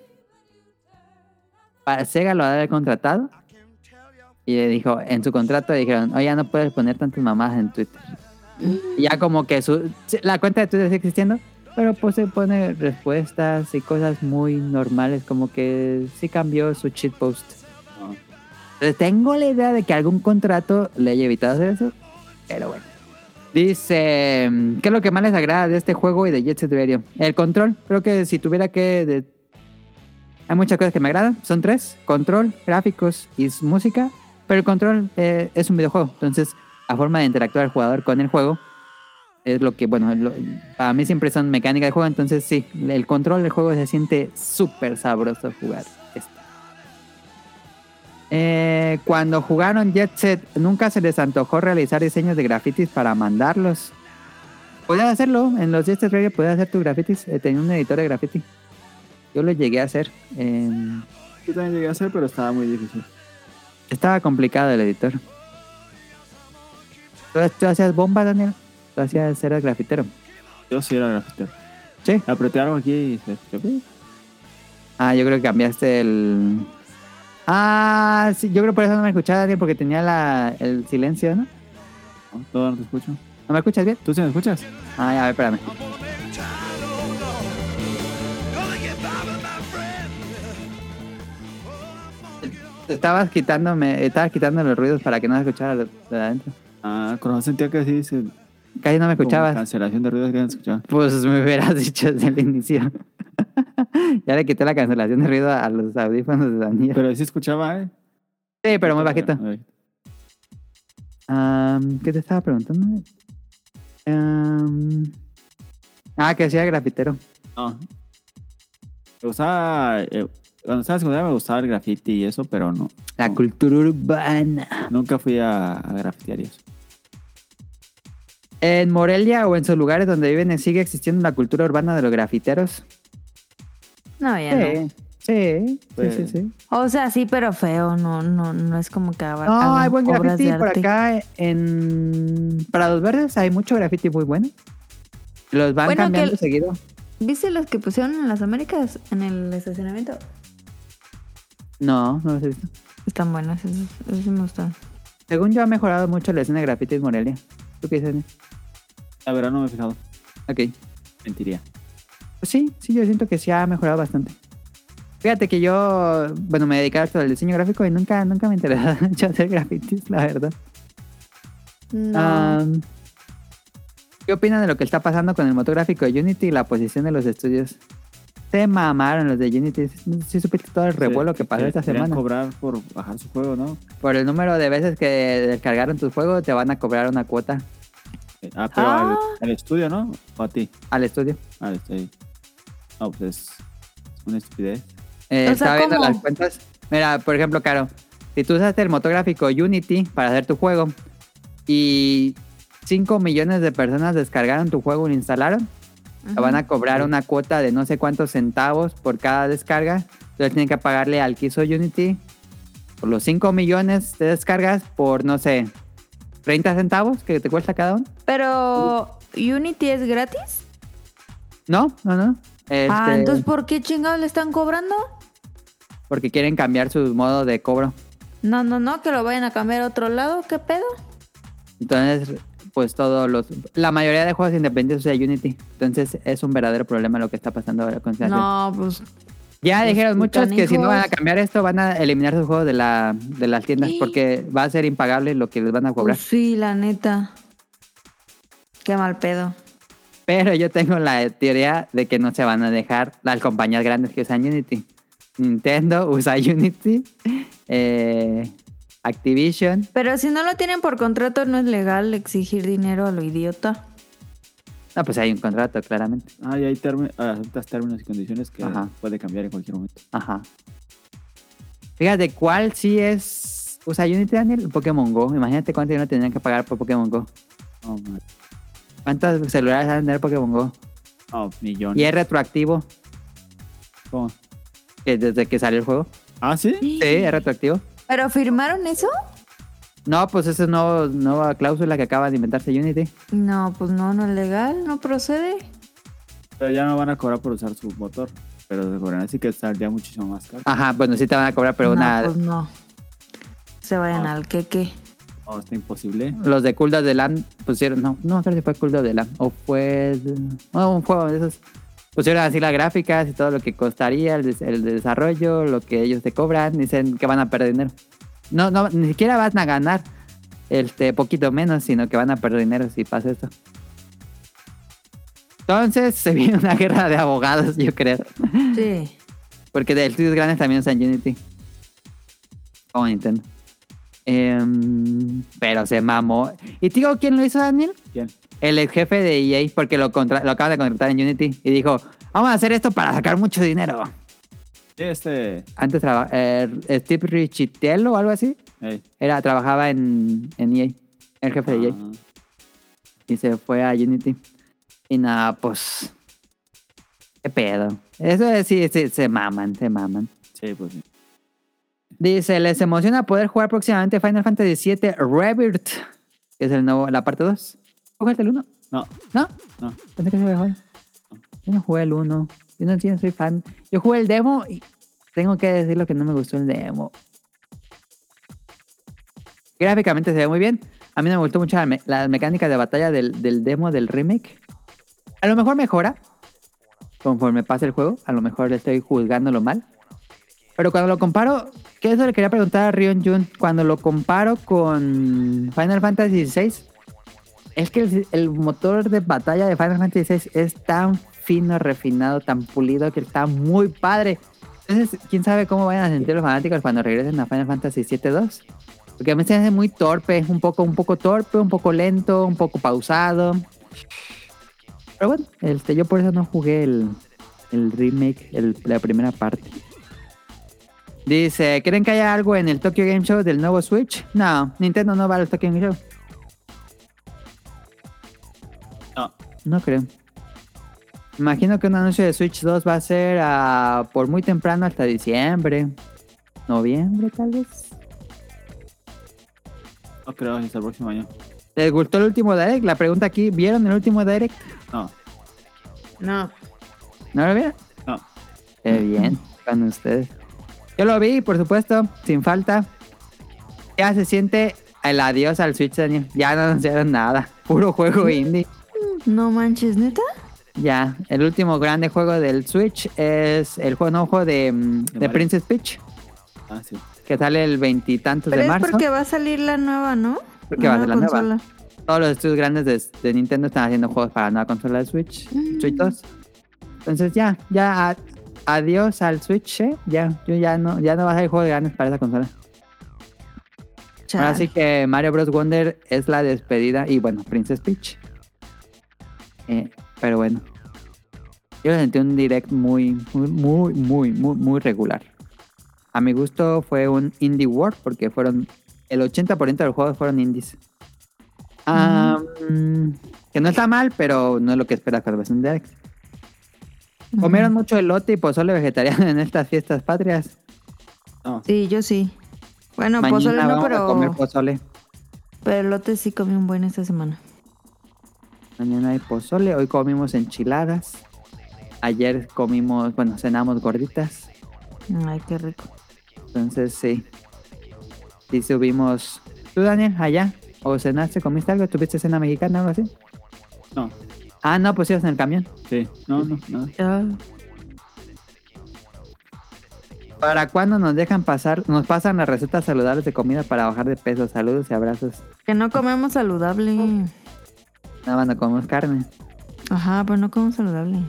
Para Sega lo había contratado. Y le dijo, en su contrato le dijeron, oye, no puedes poner tantas mamadas en Twitter. Y ya como que su, la cuenta de Twitter sigue existiendo, pero pues se pone respuestas y cosas muy normales, como que sí cambió su cheat post. Entonces tengo la idea de que algún contrato le haya evitado hacer eso, pero bueno. Dice, ¿qué es lo que más les agrada de este juego y de Jet Set Radio? El control. Creo que si tuviera que... de- Hay muchas cosas que me agradan. Son tres. Control, gráficos y música. Pero el control eh, es un videojuego. Entonces, la forma de interactuar el jugador con el juego es lo que, bueno, para mí siempre son mecánicas de juego. Entonces, sí, el control del juego se siente súper sabroso jugar. Eh, cuando jugaron Jet Set, nunca se les antojó realizar diseños de grafitis para mandarlos. Podías hacerlo, en los Jet Set Radio podías hacer tus grafitis. Eh, tenía un editor de graffiti. Yo lo llegué a hacer. eh, Yo también llegué a hacer, pero estaba muy difícil. Estaba complicado el editor. ¿Tú, tú hacías bombas, Daniel? Tú hacías, eras grafitero. Yo sí era grafitero. Sí. Apreté algo aquí y se. Ah, yo creo que cambiaste el. Ah, sí, yo creo por eso no me escuchaba, Daniel, porque tenía la, el silencio, ¿no? No, todo no te escucho. ¿No me escuchas bien? ¿Tú sí me escuchas? Ah, ya, a ver, espérame. Estabas quitándome, estabas quitando los ruidos para que no escuchara lo de adentro. Ah, con razón sentía que sí se. Casi no me escuchabas. Cancelación de ruidos que no escuchaba. Pues me hubieras <laughs> dicho desde el inicio. <laughs> ya le quité la cancelación de ruido a los audífonos de Daniel. Pero sí escuchaba, ¿eh? sí, pero muy bajito. ¿Qué te estaba preguntando? Ah, que hacía grafitero. No. Me gustaba. eh, cuando estaba en secundaria me gustaba el graffiti y eso, pero no. La No. cultura urbana. Nunca fui a, a grafitear y eso. En Morelia o en sus lugares donde viven sigue existiendo la cultura urbana de los grafiteros. No, ya no. Sí, sí, Pues- sí, sí. O sea, sí, pero feo. No, no, no es como que No, hay buen graffiti por acá en Prados Verdes. Hay mucho graffiti muy bueno. Los van Bueno, cambiando el- seguido. ¿Viste los que pusieron en las Américas en el estacionamiento? No, no los he visto. Están buenos, esos, esos sí me gustan. Según yo ha mejorado mucho la escena de graffiti en Morelia. ¿Tú qué dices? La verdad no me he fijado. Ok. Mentiría. Pues sí, sí, yo siento que sí ha mejorado bastante. Fíjate que yo, bueno, me dedicaba a esto del diseño gráfico y nunca, nunca me interesaba <laughs> mucho hacer grafitis, la verdad. No. ¿Qué opinan de lo que está pasando con el motor gráfico de Unity y la posición de los estudios? Se mamaron los de Unity. Sí supiste todo el revuelo que pasó Que esta semana. cobrar por bajar su juego, ¿no? Por el número de veces que descargaron tus juegos, te van a cobrar una cuota Eh, Ah, pero Ah. Al, al estudio, ¿no? O a ti. al estudio. Al estudio. No, pues es, una estupidez. Eh, O sea, estaba viendo ¿cómo? las cuentas. Mira, por ejemplo, Caro, si tú usaste el motor gráfico Unity para hacer tu juego y 5 millones de personas descargaron tu juego y lo instalaron, te van a cobrar una cuota de no sé cuántos centavos por cada descarga. Entonces tienen que pagarle al que hizo Unity por los 5 millones de descargas por, no sé, 30 centavos que te cuesta cada uno. Pero, ¿Unity es gratis? No, no, no. Ah, Este, entonces, ¿por qué chingados le están cobrando? Porque quieren cambiar su modo de cobro. No, no, no, que lo vayan a cambiar a otro lado, ¿qué pedo? Entonces, pues todos los... La mayoría de juegos independientes usa Unity. Entonces es un verdadero problema lo que está pasando ahora con Sebastián. No, pues, Ya los dijeron muchos que si no van a cambiar esto, van a eliminar sus juegos de, la, de las tiendas Sí. porque va a ser impagable lo que les van a cobrar. pues sí, la neta. Qué mal pedo. Pero yo tengo la teoría de que no se van a dejar las compañías grandes que usan Unity. Nintendo usa Unity. eh, Activision. Pero si no lo tienen por contrato, no es legal exigir dinero a lo idiota. No, pues hay un contrato, claramente. Ah, y hay ah, términos y condiciones que Ajá. puede cambiar en cualquier momento. Ajá. Fíjate, ¿cuál sí es... ¿Usa Unity, Daniel? Pokémon Go. Imagínate cuánto dinero tendrían que pagar por Pokémon Go. No, man. ¿Cuántos celulares van a tener Pokémon Go? No, millones. Y es retroactivo, ¿Cómo? que desde que salió el juego. Ah, ¿sí? Sí, es retroactivo. ¿Pero firmaron eso? No, pues esa es nueva cláusula que acaba de inventarse Unity. No, pues no, no es legal, no procede. Pero ya no van a cobrar por usar su motor. Pero se cobran así que saldría muchísimo más caro. Ajá, bueno, sí te van a cobrar, pero no, una... pues no. Se vayan Ah. al queque. No, está imposible. Los de Cool de Land pusieron... No, no creo si fue Cool de Land. O fue... No, un juego de esos. Pusieron así las gráficas y todo lo que costaría el, des- el desarrollo, lo que ellos te cobran. Dicen que van a perder dinero. No, no, ni siquiera van a ganar este poquito menos, sino que van a perder dinero si pasa esto. Entonces se viene una guerra de abogados, yo creo. Sí. <laughs> Porque de estudios grandes también usan Unity. Como Nintendo. Em, pero se mamó. ¿Y te digo quién lo hizo, Daniel? ¿Quién? El ex jefe de EA, porque lo, contra- lo acaban de contratar en Unity. Y dijo, vamos a hacer esto para sacar mucho dinero. Este. Antes trabajaba... Steve Richitello o algo así. Era, trabajaba en, en EA. El jefe de EA. Ah, Y se fue a Unity. Y nada, pues... ¿Qué pedo? Eso es- sí, sí, se maman, se maman. sí, pues sí. Dice, les emociona poder jugar próximamente Final Fantasy VII Rebirth, que es el nuevo, la parte 2. ¿Jugaste el 1? No, ¿No? no. Pensé que se había jugado. Yo no jugué el 1. Yo no, yo no soy fan. Yo jugué el demo y tengo que decir lo que no me gustó el demo. Gráficamente se ve muy bien. A mí no me gustó mucho la me- las mecánicas de batalla del, del demo del remake. A lo mejor mejora conforme pasa el juego. A lo mejor le estoy juzgándolo mal. Pero cuando lo comparo, que eso le quería preguntar a Rion Jun, cuando lo comparo con Final Fantasy XVI, es que el, motor de batalla de Final Fantasy XVI es tan fino, refinado, tan pulido que está muy padre. Entonces, quién sabe cómo vayan a sentir los fanáticos cuando regresen a Final Fantasy VII 2. Porque a mí se hace muy torpe, un poco, un poco torpe, un poco lento, un poco pausado. Pero bueno, este, yo por eso no jugué el, el remake, el- la primera parte. Dice, ¿creen que haya algo en el Tokyo Game Show del nuevo Switch? No, Nintendo no va al Tokyo Game Show. No. Creo. Imagino que un anuncio de Switch 2 va a ser ah, por muy temprano hasta diciembre. Noviembre, tal vez. No creo hasta el próximo año. ¿Les gustó el último Direct? La pregunta aquí, ¿vieron el último Direct? No. No. ¿No lo vieron? No. Qué bien, con ustedes. Yo lo vi, por supuesto, sin falta. Ya se siente el adiós al Switch, Daniel. Ya no anunciaron nada. Puro juego <laughs> indie. No manches, neta. Ya, el último grande juego del Switch es el juego nuevo juego de, mm, De de Mario. Princess Peach, Ah, sí. que sale el veintitantos Pero de es marzo. porque va a salir la nueva, ¿no? Porque va a ser la nueva. Todos los estudios grandes de, de Nintendo están haciendo juegos para la nueva consola de Switch, Mm. Switch 2. Entonces ya, ya a- adiós al Switch, ¿eh? Ya, yo ya no, ya no va a ser juegos grandes para esa consola. Chale. Ahora sí que Mario Bros. Wonder es la despedida y bueno, Princess Peach. Eh, pero bueno. Yo sentí un direct muy, muy, muy, muy, muy, muy regular. A mi gusto fue un indie world porque fueron el 80% del juego fueron indies. Mm, que no está mal, pero no es lo que espera cuando ves un direct. ¿Comieron mucho elote y pozole vegetariano en estas fiestas patrias? No. Sí, yo sí. Bueno, Mañana pozole no, vamos a comer pero, pozole. pero elote sí comí un buen esta semana. Mañana hay pozole, hoy comimos enchiladas. Ayer comimos, bueno, cenamos gorditas. Ay, qué rico. Entonces sí. Sí subimos. ¿Tú, Daniel, allá? ¿O cenaste, comiste algo? ¿Tuviste cena mexicana o algo así? No. Ah, no, pues ibas en el camión. Sí. No, no, no. Ah, ¿Para cuándo nos dejan pasar? Nos pasan las recetas saludables de comida para bajar de peso. Saludos y abrazos. que no comemos saludable. No comemos carne. Ajá, pero no comemos saludable.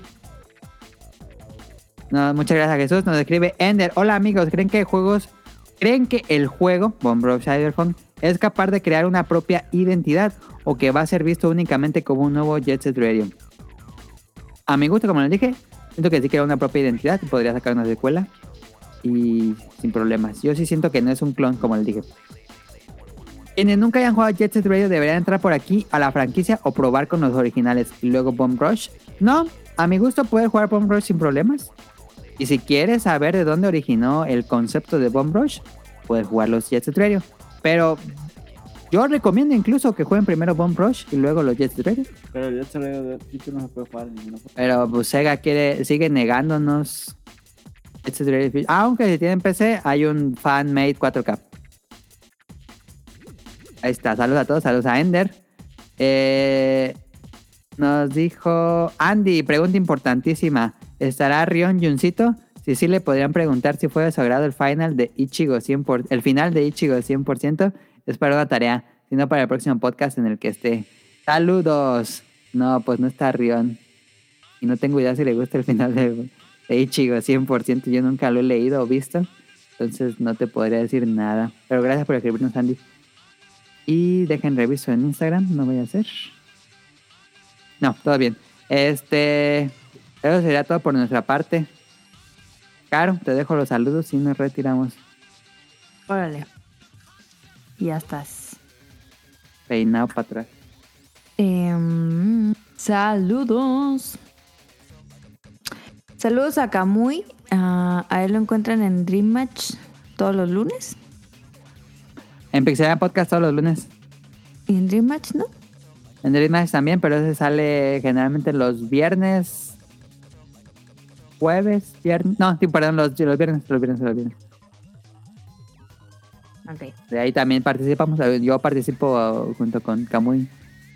No, muchas gracias Jesús. Nos escribe Ender. Hola amigos, ¿creen que juegos, creen que el juego, Bomb Rush Cyberpunk, es capaz de crear una propia identidad o que va a ser visto únicamente como un nuevo Jet Set Radio? A mi gusto, como les dije, siento que sí crea una propia identidad y podría sacar una secuela y sin problemas. Yo sí siento que no es un clon, como les dije. Quienes nunca hayan jugado Jet Set Radio deberían entrar por aquí a la franquicia o probar con los originales y luego Bomb Rush. No, a mi gusto puedes jugar Bomb Rush sin problemas. Y si quieres saber de dónde originó el concepto de Bomb Rush, puedes jugar los Jet Set Radio. Pero yo recomiendo incluso que jueguen primero Bomb Rush y luego los Jet Set Radio. Pero ya se de Future no se puede jugar en ninguna forma. Pero pues Sega quiere, sigue negándonos Jet Set Radio. Aunque si tienen PC, hay un fan-made 4K. Ahí está, saludos a todos, saludos a Ender. Eh, nos dijo Andy, pregunta importantísima. ¿Estará Rion Juncito? Si sí, le podrían preguntar si fue de su agrado el final de Ichigo 100%, el final de Ichigo 100%. Es para una tarea, sino para el próximo podcast en el que esté. Saludos. No, pues no está Rion. Y no tengo idea si le gusta el final de, de Ichigo 100%. Yo nunca lo he leído o visto. Entonces no te podría decir nada. Pero gracias por escribirnos, Andy. Y dejen reviso en Instagram. No voy a hacer. No, todo bien. Este. Eso sería todo por nuestra parte. Caro, te dejo los saludos y nos retiramos. Órale. Ya estás. Peinado para atrás. Em, saludos. Saludos a Kamui. Ah, a él lo encuentran en Dream Match todos los lunes. En Pixelania Podcast todos los lunes. ¿Y en Dream Match no? En Dream Match también, pero ese sale generalmente los viernes. Jueves, viernes. No, sí, perdón, los, los viernes, los viernes, los viernes. Ok. De ahí también participamos. Yo participo junto con Camuy,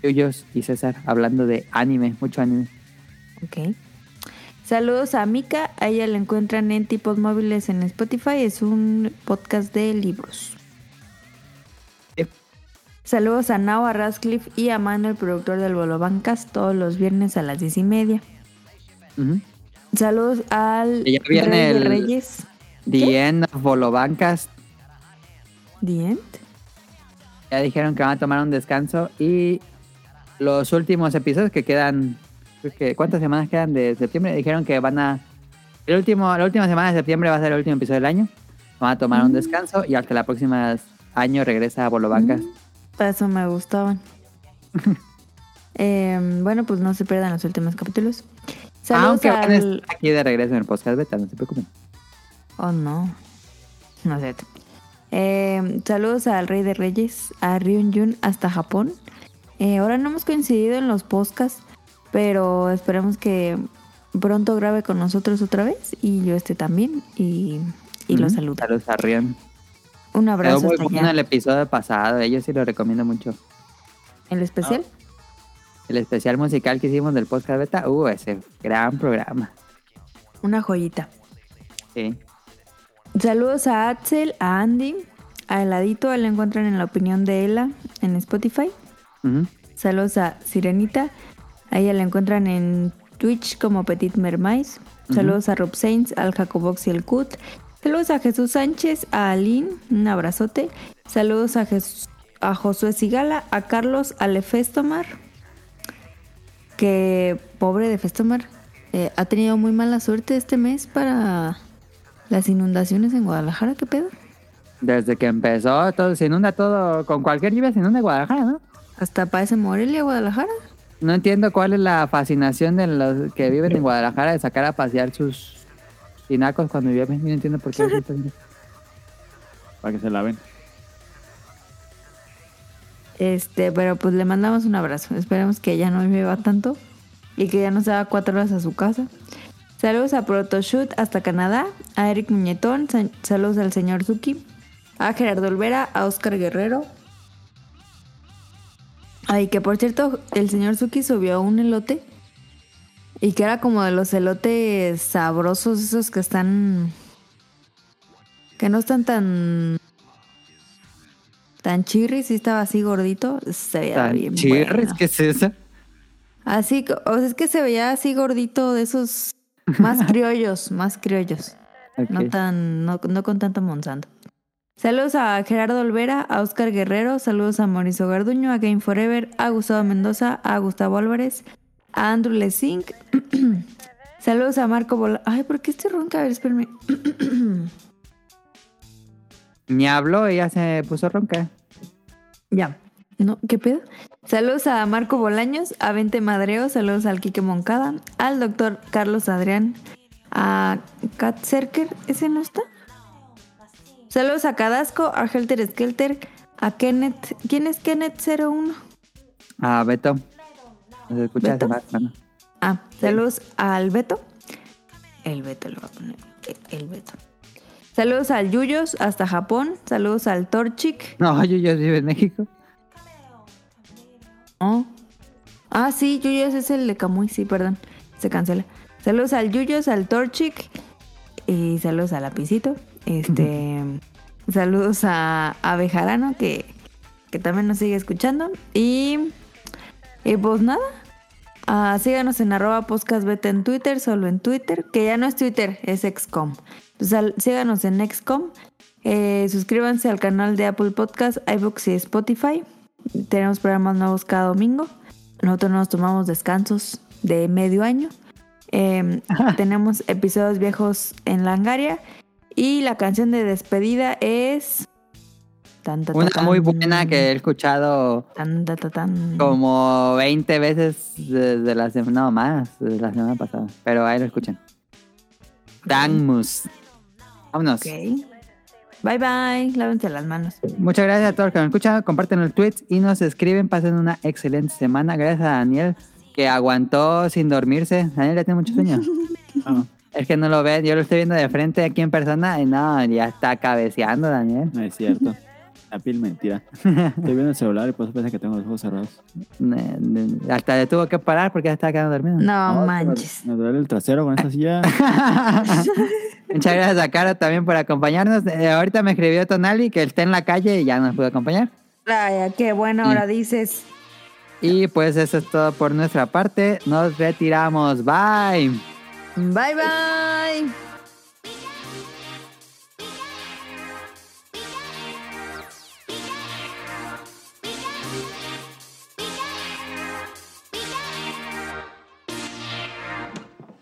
Yuyos y César hablando de anime, mucho anime. Ok. Saludos a Mika. A ella la encuentran en Tipos Móviles en Spotify. Es un podcast de libros. Saludos a Nao, a Radcliffe y a Mano, el productor del Bolo Bancas, todos los viernes a las diez y media. Saludos al ya viene Rey de el- Reyes. The End of Bolobancas. The End. Ya dijeron que van a tomar un descanso. Y los últimos episodios que quedan. que- ¿Cuántas semanas quedan de septiembre? Dijeron que van a. El último, la última semana de septiembre va a ser el último episodio del año. Van a tomar un descanso y hasta la próxima año regresa a Bolobancas. Para eso me gustaban. <laughs> Eh, bueno, pues no se pierdan los últimos capítulos. Saludos Aunque van a al... estar aquí de regreso en el podcast beta, no se preocupen. Oh, no. No sé. Eh, saludos al Rey de Reyes, a Ryun hasta Japón. Eh, ahora no hemos coincidido en los podcasts, pero esperemos que pronto grabe con nosotros otra vez y yo esté también y, y lo Ujú. saludo. Saludos a Rion. Un Quedó abrazo muy hasta bueno allá. el episodio pasado, yo sí lo recomiendo mucho. ¿El especial? El especial musical que hicimos del podcast beta, uh, ese gran programa. Una joyita. Sí. Saludos a Axel, a Andy, a Heladito, lo encuentran en la opinión de Ela en Spotify. Saludos a Sirenita, a ella la encuentran en Twitch como Petit Mermais. Saludos a Rob Sainz, al Jacobox y el Cut. Saludos a Jesús Sánchez, a Aline, un abrazote. Saludos a, Jes- a Josué Sigala, a Carlos, a Lefestomar, que pobre de Festomar, eh, ha tenido muy mala suerte este mes para las inundaciones en Guadalajara. ¿Qué pedo? Desde que empezó, todo se inunda todo, con cualquier lluvia se inunda Guadalajara, ¿no? Hasta parece Morelia, Guadalajara. No entiendo cuál es la fascinación de los que viven en Guadalajara de sacar a pasear sus tinacos cuando llueve. No entiendo por qué. Para que se laven. Este, pero pues le mandamos un abrazo. Esperemos que ya no llueva tanto y que ya no se haga cuatro horas a su casa. Saludos a Protoshoot hasta Canadá, a Eric Muñetón, sa- saludos al señor Zuki, a Gerardo Olvera, a Oscar Guerrero. Ay, que por cierto, el señor Zuki subió un elote y que era como de los elotes sabrosos, esos que están. que no están tan tan chirris, sí estaba así gordito, se veía Tan bien chirris, bueno. ¿qué es eso? Así, o sea, es que se veía así gordito de esos más <laughs> criollos, más criollos, no tan, no, no con tanto Monsanto. Saludos a Gerardo Olvera, a Oscar Guerrero, saludos a Mauricio Garduño, a Game Forever, a Gustavo Mendoza, a Gustavo Álvarez, a Andrew Lesink. <clears throat> saludos a Marco Bola. Ay, ¿por qué estoy ronca? A ver, espérame. <clears throat> Ni habló, ella se puso ronca. Ya. No, ¿qué pedo? Saludos a Marco Bolaños, a Vente Madreo, saludos al Quique Moncada, al doctor Carlos Adrián, a Kat Serker, ¿ese no está? Saludos a Cadasco, a Helter Skelter, a Kenneth. ¿Quién es Kenneth 01? Ah, Beto. Nos escucha ¿Beto? hace rato, ¿no? Ah, saludos al Beto. El Beto lo va a poner. El- Beto. Saludos al Yuyos hasta Japón. Saludos al Torchic. No, yo, yo vivo en México. Oh. Ah, sí, Yuyos es el de Camuy, sí, perdón. Se cancela. Saludos al Yuyos, al Torchic. Y saludos a Lapicito. Este. saludos a, a Bejarano, que, que también nos sigue escuchando. Y. Y pues nada. Ah, síganos en arroba podcastbeta en Twitter, solo en Twitter, que ya no es Twitter, es XCOM. Entonces, al- síganos en XCOM. Eh, suscríbanse al canal de Apple Podcast, iBooks y Spotify. Tenemos programas nuevos cada domingo. Nosotros nos tomamos descansos de medio año. Eh, tenemos episodios viejos en Langaria. Y la canción de despedida es. Tan, ta, ta, Una tan. muy buena que he escuchado Tan, ta, ta, tan. como 20 veces desde la semana, no más, desde la semana pasada. Pero ahí lo escuchan. Dangmus. Vámonos. Ok. Bye bye. Lávense las manos. Muchas gracias a todos los que nos escuchan, comparten los tweets y nos escriben. Pasen una excelente semana. Gracias a Daniel que aguantó sin dormirse. Daniel ya tiene mucho sueño. <laughs> Es que no lo ven, yo lo estoy viendo de frente aquí en persona y no, ya está cabeceando Daniel. no es cierto. La piel mentira. <laughs> Estoy viendo el celular y por eso piensa que tengo los ojos cerrados. Ne- ne- Hasta le tuvo que parar porque ya estaba quedando dormido. No, No, manches. Me duele el trasero con esa silla. <laughs> Muchas gracias a Caro también por acompañarnos. Eh, ahorita me escribió Tonali que está en la calle y ya nos pudo acompañar. Ay, qué buena hora dices. Y pues eso es todo por nuestra parte. Nos retiramos. Bye. Bye bye.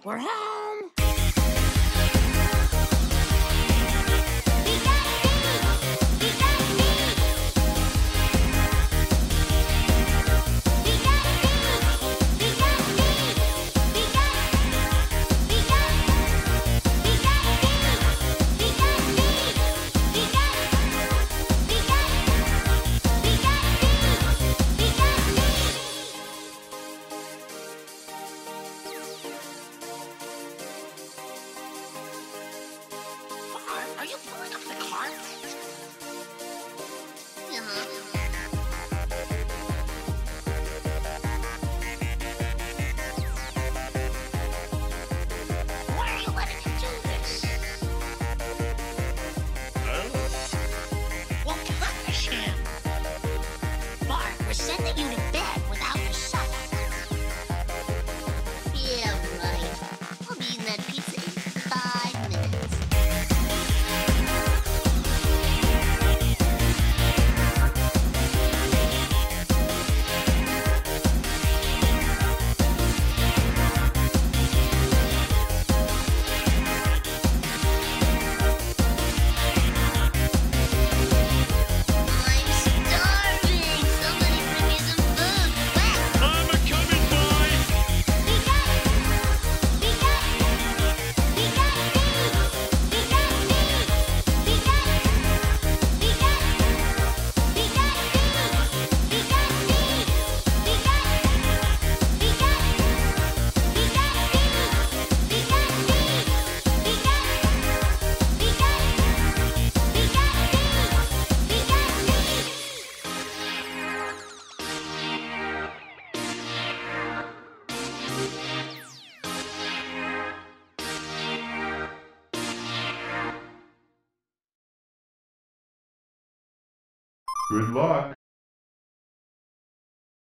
We're out!